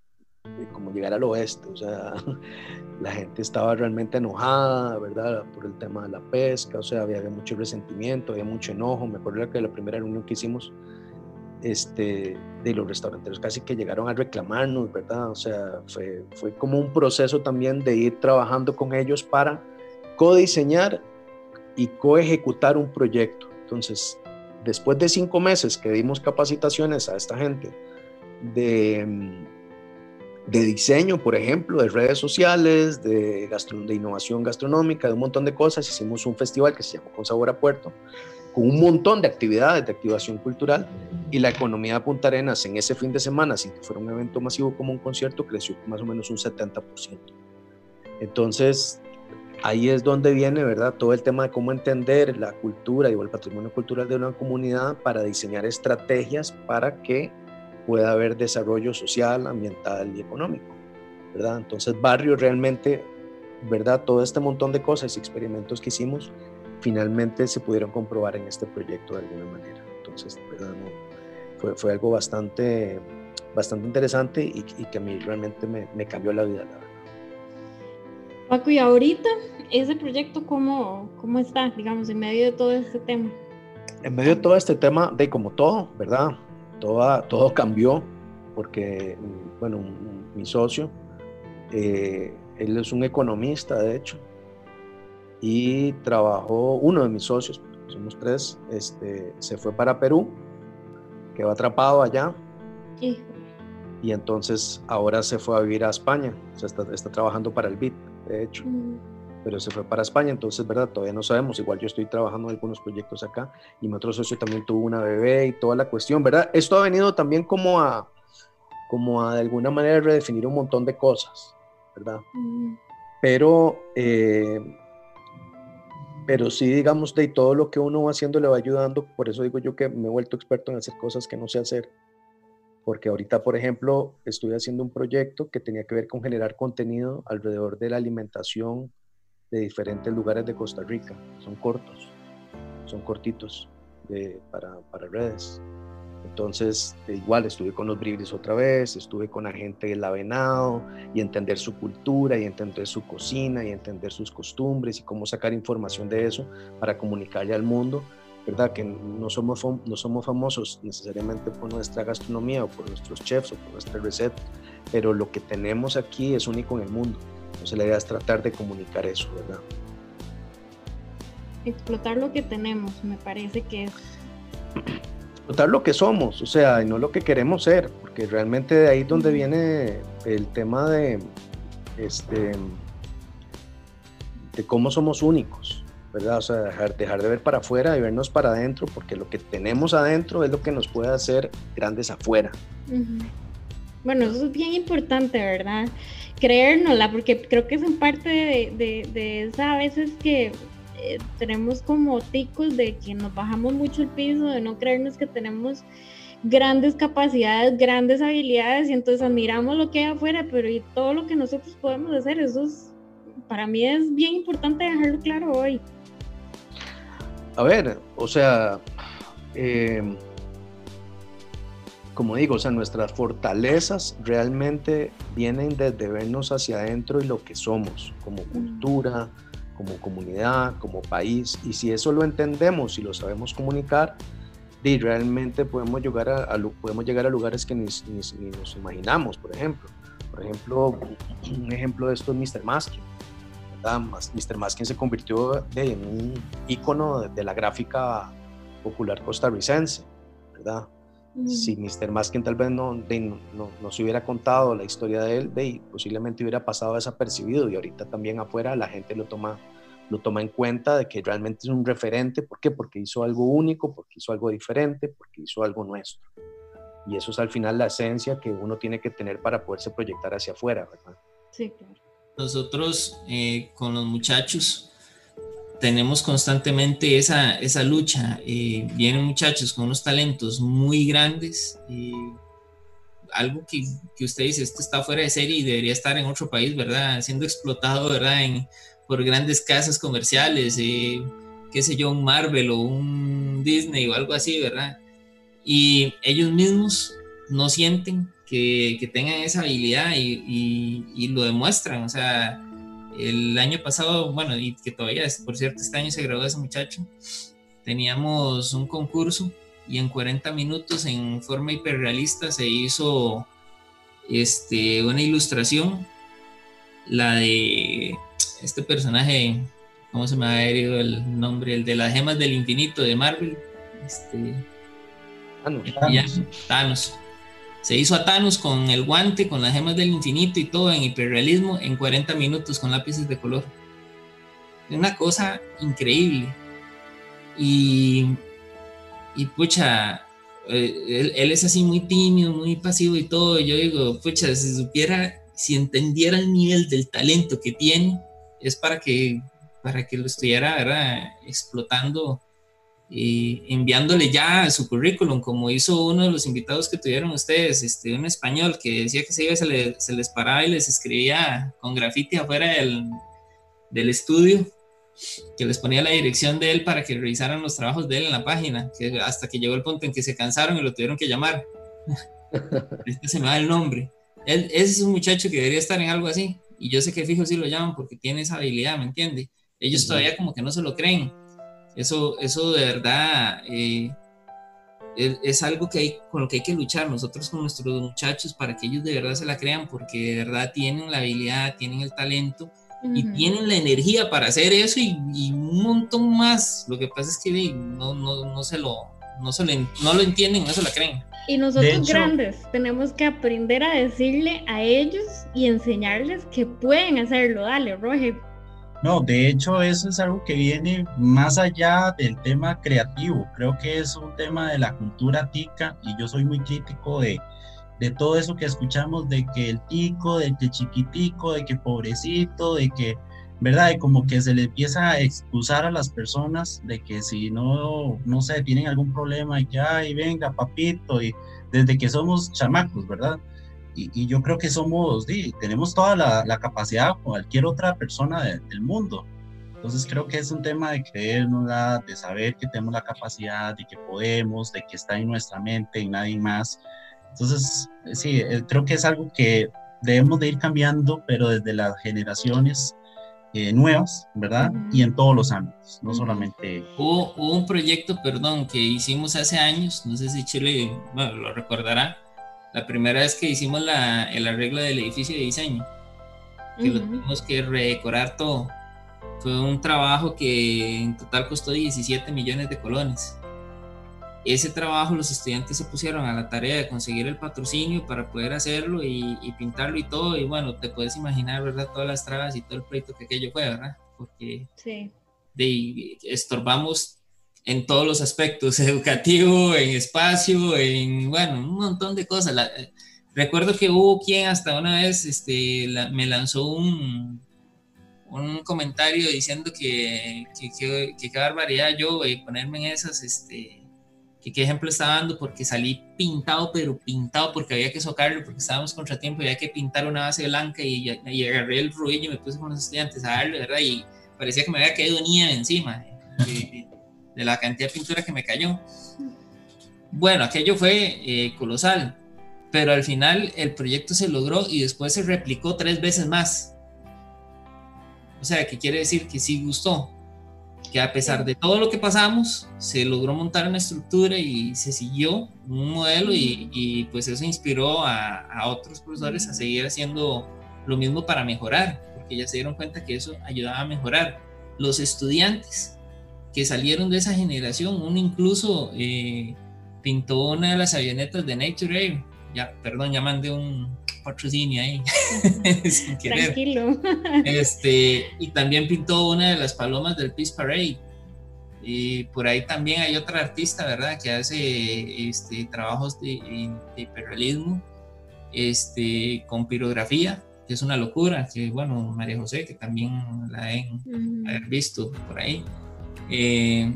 como llegar al oeste, o sea, la gente estaba realmente enojada, ¿verdad? Por el tema de la pesca, o sea, había, había mucho resentimiento, había mucho enojo. Me acuerdo que la primera reunión que hicimos este, de los restauranteros casi que llegaron a reclamarnos, ¿verdad? O sea, fue, fue como un proceso también de ir trabajando con ellos para codiseñar y coejecutar un proyecto. Entonces, después de cinco meses que dimos capacitaciones a esta gente de, de diseño, por ejemplo, de redes sociales, de, de innovación gastronómica, de un montón de cosas, hicimos un festival que se llamó Con Sabor a Puerto, con un montón de actividades de activación cultural y la economía de Punta Arenas en ese fin de semana, que fuera un evento masivo como un concierto, creció más o menos un 70%. Entonces, ahí es donde viene, ¿verdad? Todo el tema de cómo entender la cultura y el patrimonio cultural de una comunidad para diseñar estrategias para que pueda haber desarrollo social, ambiental y económico, ¿verdad? Entonces, barrio realmente, ¿verdad? Todo este montón de cosas y experimentos que hicimos finalmente se pudieron comprobar en este proyecto de alguna manera. Entonces, fue, fue, algo bastante, bastante interesante y, que a mí realmente me, me, cambió la vida, la verdad. Paco, y ahorita, ese proyecto, ¿cómo, ¿cómo está, digamos, en medio de todo este tema? En medio de todo este tema, de como todo, ¿verdad? Todo, todo cambió porque, bueno, mi socio, eh, él es un economista, de hecho, y trabajó, uno de mis socios, somos tres, este, se fue para Perú, quedó atrapado allá. Y entonces ahora se fue a vivir a España, o sea, está, está trabajando para el BIT, de hecho. Mm. Pero se fue para España, entonces, ¿verdad? Todavía no sabemos. Igual yo estoy trabajando en algunos proyectos acá y mi otro socio también tuvo una bebé y toda la cuestión, ¿verdad? Esto ha venido también como a, como a de alguna manera redefinir un montón de cosas, ¿verdad? Mm. Pero eh, pero sí, digamos, de todo lo que uno va haciendo le va ayudando. Por eso digo yo que me he vuelto experto en hacer cosas que no sé hacer. Porque ahorita, por ejemplo, estoy haciendo un proyecto que tenía que ver con generar contenido alrededor de la alimentación de diferentes lugares de Costa Rica. Son cortos, son cortitos de, para, para redes. Entonces, igual estuve con los bribris otra vez, estuve con la gente del avenado y entender su cultura y entender su cocina y entender sus costumbres y cómo sacar información de eso para comunicarle al mundo, ¿verdad? Que no somos, no somos famosos necesariamente por nuestra gastronomía o por nuestros chefs o por nuestra receta, pero lo que tenemos aquí es único en el mundo. Entonces la idea es tratar de comunicar eso, ¿verdad? Explotar lo que tenemos, me parece que es explotar lo que somos, o sea, y no lo que queremos ser, porque realmente de ahí es donde viene el tema de, este, de cómo somos únicos, ¿verdad? O sea, dejar, dejar de ver para afuera y vernos para adentro, porque lo que tenemos adentro es lo que nos puede hacer grandes afuera. Bueno, eso es bien importante, ¿verdad? Creérnosla, porque creo que es parte de, de, de esa a veces que eh, tenemos como ticos de que nos bajamos mucho el piso, de no creernos que tenemos grandes capacidades, grandes habilidades y entonces admiramos lo que hay afuera, pero y todo lo que nosotros podemos hacer, eso es, para mí es bien importante dejarlo claro hoy. A ver, o sea, em, como digo, o sea, nuestras fortalezas realmente vienen desde vernos hacia adentro y lo que somos como cultura, como comunidad, como país. Y si eso lo entendemos y lo sabemos comunicar, y realmente podemos llegar a, podemos llegar a lugares que ni, nos imaginamos, por ejemplo. Por ejemplo, un ejemplo de esto es Mr. Maskin. Mr. Maskin se convirtió en un ícono de, la gráfica popular costarricense, ¿verdad? Si Mr. Maskin tal vez no, no, no, se hubiera contado la historia de él, de, posiblemente hubiera pasado desapercibido y ahorita también afuera la gente lo toma, lo toma en cuenta de que realmente es un referente. ¿Por qué? Porque hizo algo único, porque hizo algo diferente, porque hizo algo nuestro. Y eso es al final la esencia que uno tiene que tener para poderse proyectar hacia afuera, ¿verdad? Sí, claro. Nosotros eh, con los muchachos tenemos constantemente esa, esa lucha. Eh, vienen muchachos con unos talentos muy grandes. y algo que, que, usted dice, esto está fuera de serie y debería estar en otro país, ¿verdad? Siendo explotado, ¿verdad? En, por grandes casas comerciales, eh, qué sé yo, un Marvel o un Disney o algo así, ¿verdad? Y ellos mismos no sienten que, que tengan esa habilidad y, y, y lo demuestran, o sea, el año pasado, bueno, y que todavía, por cierto, este año se graduó ese muchacho, teníamos un concurso y en 40 minutos en forma hiperrealista se hizo este, una ilustración, la de este personaje, ¿cómo se me ha herido el nombre? El de las gemas del infinito de Marvel. Este, Thanos. Thanos. Se hizo a Thanos con el guante, con las gemas del infinito y todo en hiperrealismo en 40 minutos con lápices de color. Una cosa increíble. Y, y pucha, eh, él, es así muy tímido, muy pasivo y todo. yo digo, pucha, si supiera, si entendiera el nivel del talento que tiene, es para que, para que lo estuviera ¿verdad? explotando y enviándole ya su currículum, como hizo uno de los invitados que tuvieron ustedes, este, un español que decía que se iba, se, se les paraba y les escribía con grafiti afuera del, del estudio que les ponía la dirección de él para que revisaran los trabajos de él en la página, que hasta que llegó el punto en que se cansaron y lo tuvieron que llamar. este se me da el nombre. Él, ese es un muchacho que debería estar en algo así. Y yo sé que fijo si lo llaman porque tiene esa habilidad, ¿me entiende? Ellos todavía como que no se lo creen. Eso, eso de verdad eh, es, algo que hay, con lo que hay que luchar nosotros con nuestros muchachos para que ellos de verdad se la crean porque de verdad tienen la habilidad, tienen el talento y tienen la energía para hacer eso y, un montón más. Lo que pasa es que no, no, no se lo no, se no lo entienden, no se la creen. Y nosotros grandes tenemos que aprender a decirle a ellos y enseñarles que pueden hacerlo. Dale, Roger. No, de hecho eso es algo que viene más allá del tema creativo. Creo que es un tema de la cultura tica y yo soy muy crítico de, de todo eso que escuchamos de que el tico, de que chiquitico, de que pobrecito, de que, ¿verdad? Y como que se le empieza a excusar a las personas de que si no, no sé, tienen algún problema y que, ay, venga, papito, y desde que somos chamacos, ¿verdad? Y, yo creo que somos, sí, tenemos toda la, la capacidad cualquier otra persona del mundo. Entonces creo que es un tema de creernos, de saber que tenemos la capacidad, de que podemos, de que está en nuestra mente y nadie más. Entonces, sí, eh, creo que es algo que debemos de ir cambiando, pero desde las generaciones eh, nuevas, ¿verdad? Y en todos los ámbitos, no solamente... Hubo, un proyecto, perdón, que hicimos hace años, no sé si Chile bueno, lo recordará, la primera vez que hicimos la, el arreglo del edificio de diseño, que lo tuvimos que redecorar todo. Fue un trabajo que en total costó 17 millones de colones ese trabajo los estudiantes se pusieron a la tarea de conseguir el patrocinio para poder hacerlo y, pintarlo y todo. Y bueno, te puedes imaginar, ¿verdad? Todas las trabas y todo el proyecto que aquello fue, ¿verdad? Porque de, estorbamos en todos los aspectos, educativo, en espacio, en, bueno, un montón de cosas. recuerdo que hubo quien hasta una vez este, me lanzó un, un comentario diciendo que, que, que, qué barbaridad yo y ponerme en esas, este, que qué ejemplo estaba dando porque salí pintado, pero pintado porque había que socarlo, porque estábamos contratiempo había que pintar una base blanca y, y agarré el ruido y me puse con los estudiantes a darle, ¿verdad? Y parecía que me había caído nieve encima de, la cantidad de pintura que me cayó. Bueno, aquello fue eh, colosal, pero al final el proyecto se logró y después se replicó tres veces más. O sea, que quiere decir que sí gustó que a pesar de todo lo que pasamos, se logró montar una estructura y se siguió un modelo y, pues eso inspiró a, otros profesores a seguir haciendo lo mismo para mejorar, porque ya se dieron cuenta que eso ayudaba a mejorar. Los estudiantes que salieron de esa generación, uno incluso eh, pintó una de las avionetas de Nature Air, ya, perdón, ya mandé un, patrocinio ahí, sin querer. Tranquilo. Este, y también pintó una de las palomas del Peace Parade. Y por ahí también hay otra artista, ¿verdad?, que hace este, trabajos de, hiperrealismo este, con pirografía, que es una locura, que bueno, María José, que también la han haber visto por ahí. Eh,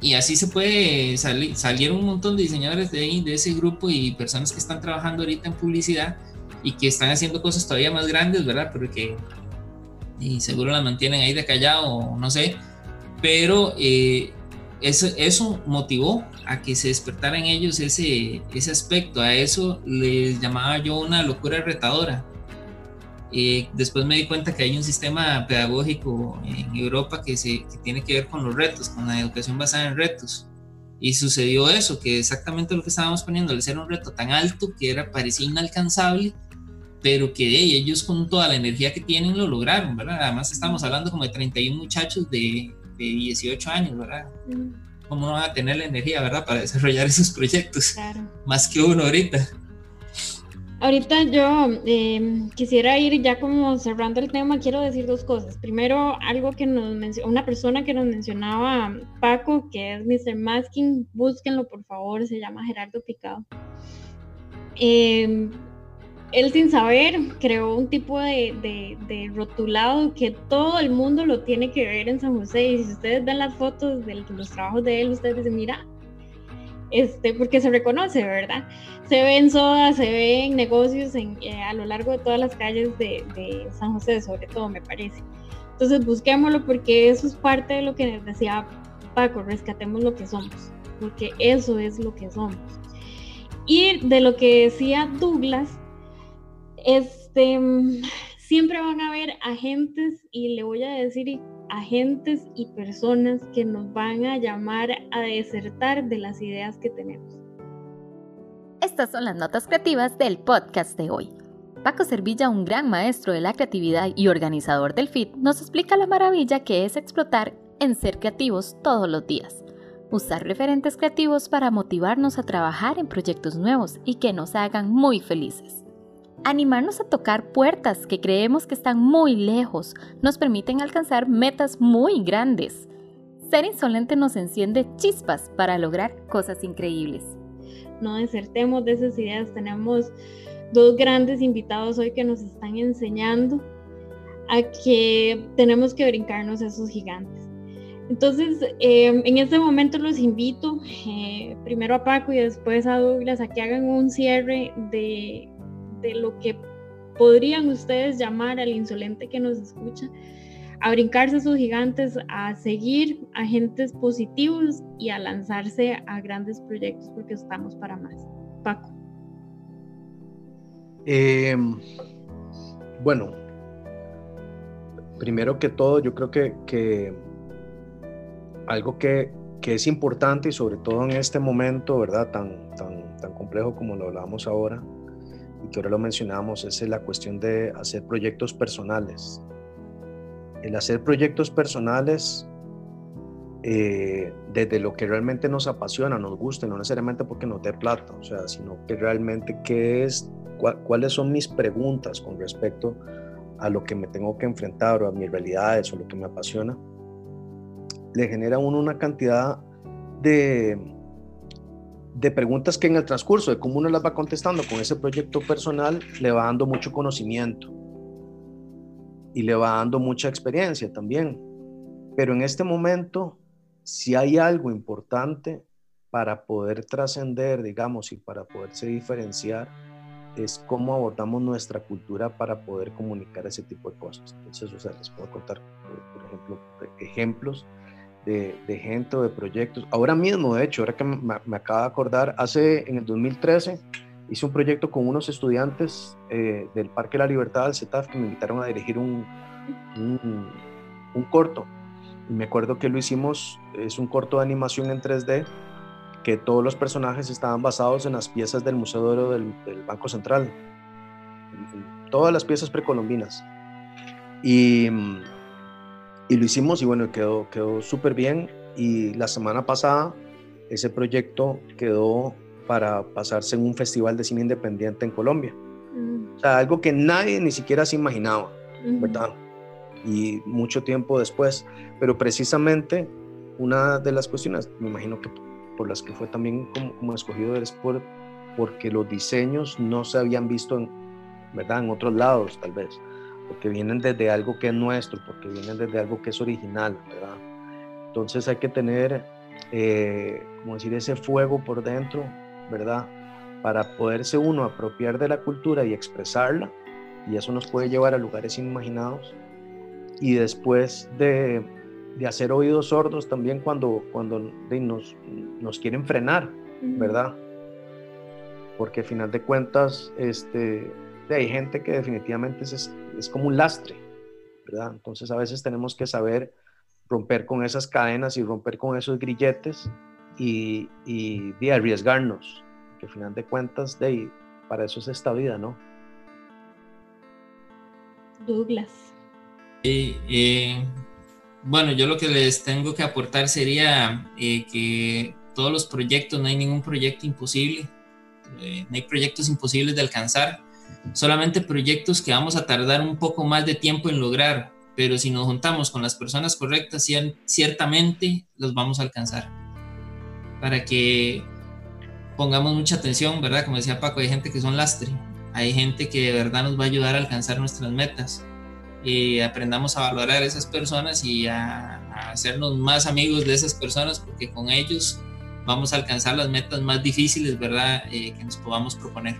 y así se puede salir, salieron un montón de diseñadores de, de ese grupo y personas que están trabajando ahorita en publicidad y que están haciendo cosas todavía más grandes, ¿verdad? Porque y seguro las mantienen ahí de callado, no sé, pero eh, eso, eso motivó a que se despertara en ellos ese, ese aspecto, a eso les llamaba yo una locura retadora. Eh, después me di cuenta que hay un sistema pedagógico en Europa que, se, que tiene que ver con los retos, con la educación basada en retos. Y sucedió eso, que exactamente lo que estábamos poniendo, el ser un reto tan alto que era, parecía inalcanzable, pero que ellos con toda la energía que tienen lo lograron, ¿verdad? Además estamos hablando como de 31 muchachos de, de 18 años, ¿verdad? ¿Cómo no van a tener la energía, ¿verdad? Para desarrollar esos proyectos. Claro. Más que uno ahorita. Ahorita yo em, quisiera ir ya como cerrando el tema, quiero decir dos cosas. Primero, algo que nos mencionó, una persona que nos mencionaba Paco, que es Mr. Masking, búsquenlo por favor, se llama Gerardo Picado. Em, él sin saber creó un tipo de, de, rotulado que todo el mundo lo tiene que ver en San José y si ustedes ven las fotos de los trabajos de él, ustedes dicen, mira, este, porque se reconoce, ¿verdad? Se ven sodas, se ven negocios eh, a lo largo de todas las calles de, San José, sobre todo, me parece. Entonces busquémoslo porque eso es parte de lo que decía Paco, rescatemos lo que somos, porque eso es lo que somos. Y de lo que decía Douglas, este, siempre van a haber agentes, y le voy a decir agentes y personas que nos van a llamar a desertar de las ideas que tenemos. Estas son las notas creativas del podcast de hoy. Paco Servilla, un gran maestro de la creatividad y organizador del FIT, nos explica la maravilla que es explotar en ser creativos todos los días. Usar referentes creativos para motivarnos a trabajar en proyectos nuevos y que nos hagan muy felices. Animarnos a tocar puertas que creemos que están muy lejos nos permiten alcanzar metas muy grandes. Ser insolente nos enciende chispas para lograr cosas increíbles. No desertemos de esas ideas. Tenemos dos grandes invitados hoy que nos están enseñando a que tenemos que brincarnos esos gigantes. Entonces, em, en este momento los invito, eh, primero a Paco y después a Douglas, a que hagan un cierre de de lo que podrían ustedes llamar al insolente que nos escucha, a brincarse sus gigantes, a seguir agentes positivos y a lanzarse a grandes proyectos porque estamos para más. Paco. Em, bueno, primero que todo, yo creo que, que algo que, que, es importante y sobre todo en este momento, ¿verdad? Tan, tan, tan complejo como lo hablábamos ahora, y que ahora lo mencionamos, es la cuestión de hacer proyectos personales. El hacer proyectos personales eh, desde lo que realmente nos apasiona, nos gusta, no necesariamente porque nos dé plata, o sea, sino que realmente qué es, cuáles son mis preguntas con respecto a lo que me tengo que enfrentar o a mis realidades o lo que me apasiona, le genera a uno una cantidad de, de preguntas que en el transcurso de cómo uno las va contestando con ese proyecto personal le va dando mucho conocimiento y le va dando mucha experiencia también. Pero en este momento, si hay algo importante para poder trascender, digamos, y para poderse diferenciar, es cómo abordamos nuestra cultura para poder comunicar ese tipo de cosas. Entonces, o sea, les puedo contar, por ejemplo, ejemplos de, gente o de proyectos. Ahora mismo, de hecho, ahora que me, me acabo de acordar, hace en el 2013 hice un proyecto con unos estudiantes eh, del Parque de la Libertad del CETAF que me invitaron a dirigir un, un, corto. Y me acuerdo que lo hicimos, es un corto de animación en 3D, que todos los personajes estaban basados en las piezas del Museo de Oro del, del Banco Central, todas las piezas precolombinas. Y y lo hicimos y bueno, quedó, quedó súper bien. Y la semana pasada ese proyecto quedó para pasarse en un festival de cine independiente en Colombia. Mm. O sea, algo que nadie ni siquiera se imaginaba, ¿verdad? Y mucho tiempo después. Pero precisamente una de las cuestiones, me imagino que por las que fue también como, como escogido es por, porque los diseños no se habían visto en, ¿verdad? en otros lados, tal vez porque vienen desde algo que es nuestro, porque vienen desde algo que es original, ¿verdad? Entonces hay que tener, eh, como decir, ese fuego por dentro, ¿verdad? Para poderse uno apropiar de la cultura y expresarla, y eso nos puede llevar a lugares inimaginados. Y después de, de hacer oídos sordos también cuando, cuando nos, nos quieren frenar, ¿verdad? Porque al final de cuentas, este, hay gente que definitivamente es, es como un lastre, ¿verdad? Entonces a veces tenemos que saber romper con esas cadenas y romper con esos grilletes y, y de arriesgarnos, que al final de cuentas, de, para eso es esta vida, ¿no? Douglas. Eh, bueno, yo lo que les tengo que aportar sería eh, que todos los proyectos, no hay ningún proyecto imposible, eh, no hay proyectos imposibles de alcanzar, solamente proyectos que vamos a tardar un poco más de tiempo en lograr, pero si nos juntamos con las personas correctas, ciertamente los vamos a alcanzar. Para que pongamos mucha atención, ¿verdad? Como decía Paco, hay gente que son lastre, hay gente que de verdad nos va a ayudar a alcanzar nuestras metas. Y aprendamos a valorar a esas personas y a, hacernos más amigos de esas personas porque con ellos vamos a alcanzar las metas más difíciles, ¿verdad? Eh, que nos podamos proponer.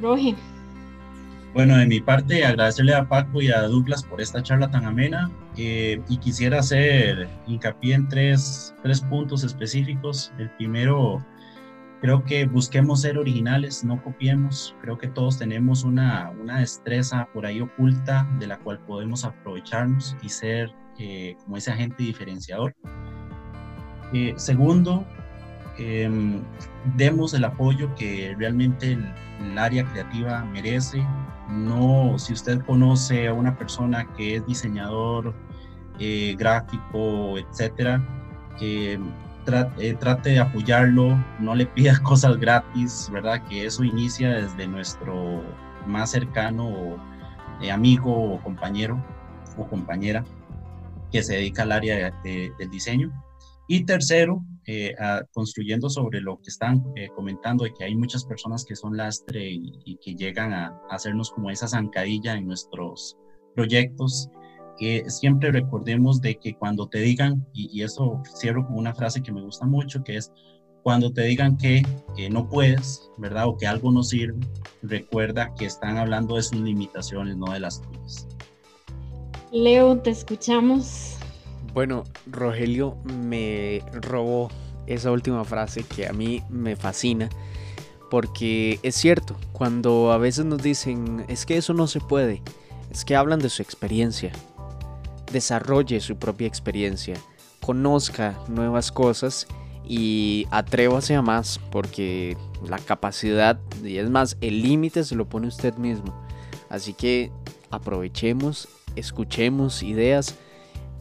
Roge. Bueno, de mi parte, agradecerle a Paco y a Douglas por esta charla tan amena eh, y quisiera hacer hincapié en tres, tres puntos específicos. El primero, creo que busquemos ser originales, no copiemos. Creo que todos tenemos una, una destreza por ahí oculta de la cual podemos aprovecharnos y ser eh, como ese agente diferenciador. Eh, segundo, em, demos el apoyo que realmente el, área creativa merece. No, si usted conoce a una persona que es diseñador eh, gráfico, etcétera, eh, trate, de apoyarlo, no le pida cosas gratis, ¿verdad? Que eso inicia desde nuestro más cercano amigo o compañero o compañera que se dedica al área del diseño y tercero, eh, construyendo sobre lo que están eh, comentando, de que hay muchas personas que son lastre y, que llegan a, hacernos como esa zancadilla en nuestros proyectos, que siempre recordemos de que cuando te digan, y, eso cierro con una frase que me gusta mucho, que es, cuando te digan que, no puedes, ¿verdad? O que algo no sirve, recuerda que están hablando de sus limitaciones, no de las tuyas. Leo, te escuchamos. Bueno, Rogelio me robó esa última frase que a mí me fascina. Porque es cierto, cuando a veces nos dicen, es que eso no se puede, es que hablan de su experiencia. Desarrolle su propia experiencia, conozca nuevas cosas y atrévase a más, porque la capacidad, y es más, el límite se lo pone usted mismo. Así que aprovechemos, escuchemos ideas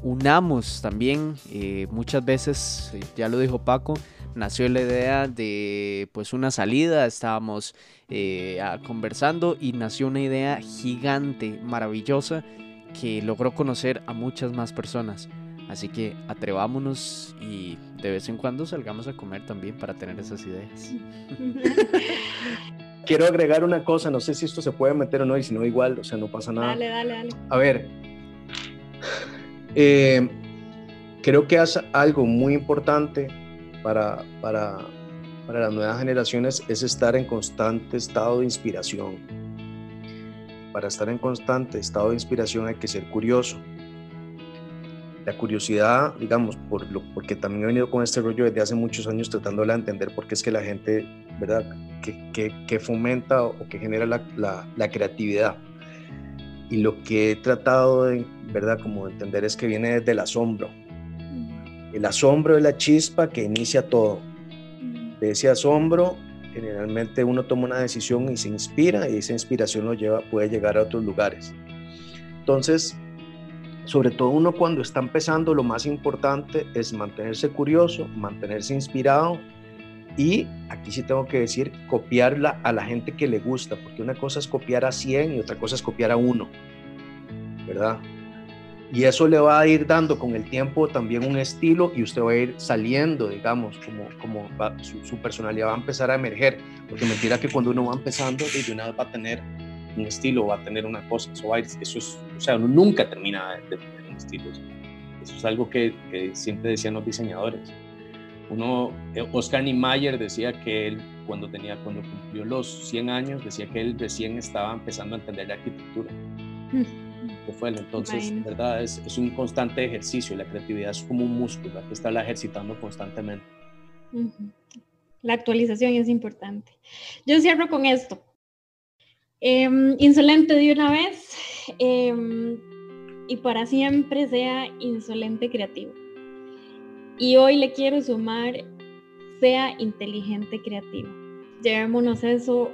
unamos también. Eh, muchas veces, ya lo dijo Paco, nació la idea de pues una salida, estábamos eh, conversando y nació una idea gigante, maravillosa, que logró conocer a muchas más personas. Así que atrevámonos y de vez en cuando salgamos a comer también para tener esas ideas. Quiero agregar una cosa, no sé si esto se puede meter o no, y si no, igual, o sea, no pasa nada. Dale, dale, dale. A ver, eh, creo que es algo muy importante para, para, para las nuevas generaciones es estar en constante estado de inspiración. Para estar en constante estado de inspiración hay que ser curioso. La curiosidad, digamos, porque también he venido con este rollo desde hace muchos años tratando de entender por qué es que la gente, ¿verdad?, que, que, fomenta o que genera la, la creatividad y lo que he tratado de, ¿verdad? Como entender es que viene desde el asombro. El asombro es la chispa que inicia todo. De ese asombro, generalmente uno toma una decisión y se inspira y esa inspiración lo lleva, puede llegar a otros lugares. Entonces, sobre todo uno cuando está empezando, lo más importante es mantenerse curioso, mantenerse inspirado y aquí sí tengo que decir, copiarla a la gente que le gusta, porque una cosa es copiar a 100 y otra cosa es copiar a uno, ¿verdad? Y eso le va a ir dando con el tiempo también un estilo y usted va a ir saliendo, digamos, como, como su, personalidad va a empezar a emerger. Porque mentira que cuando uno va empezando, de una vez va a tener un estilo, va a tener una cosa. Eso, va eso es, o sea, uno nunca termina de, tener un estilo. Eso es algo que, que siempre decían los diseñadores uno, eh, Oscar Niemeyer decía que él, cuando, tenía, cuando cumplió los 100 años, decía que él recién estaba empezando a entender la arquitectura. ¿Qué fue? Entonces, ¿verdad? Es, es, un constante ejercicio. La creatividad es como un músculo, hay que estarla ejercitando constantemente. La actualización es importante. Yo cierro con esto. Em, insolente de una vez em, y para siempre sea insolente creativo Y hoy le quiero sumar, sea inteligente creativo. Llevémonos eso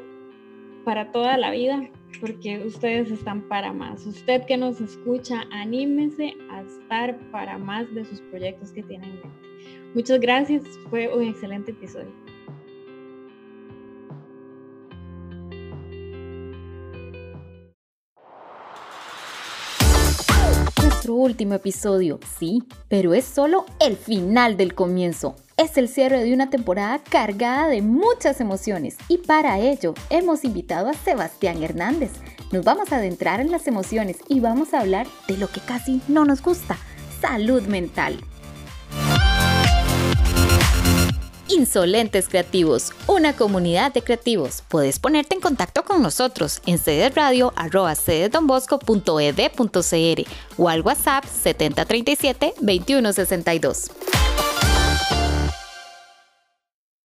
para toda la vida, porque ustedes están para más. Usted que nos escucha, anímese a estar para más de sus proyectos que tienen en mente. Muchas gracias, fue un excelente episodio. Último episodio, sí, pero es solo el final del comienzo. Es el cierre de una temporada cargada de muchas emociones y para ello hemos invitado a Sebastián Hernández. Nos vamos a adentrar en las emociones y vamos a hablar de lo que casi no nos gusta, salud mental. Insolentes Creativos, una comunidad de creativos. Puedes ponerte en contacto con nosotros en cdesradio.cdesdonbosco.ed.cr o al WhatsApp 7037 2162.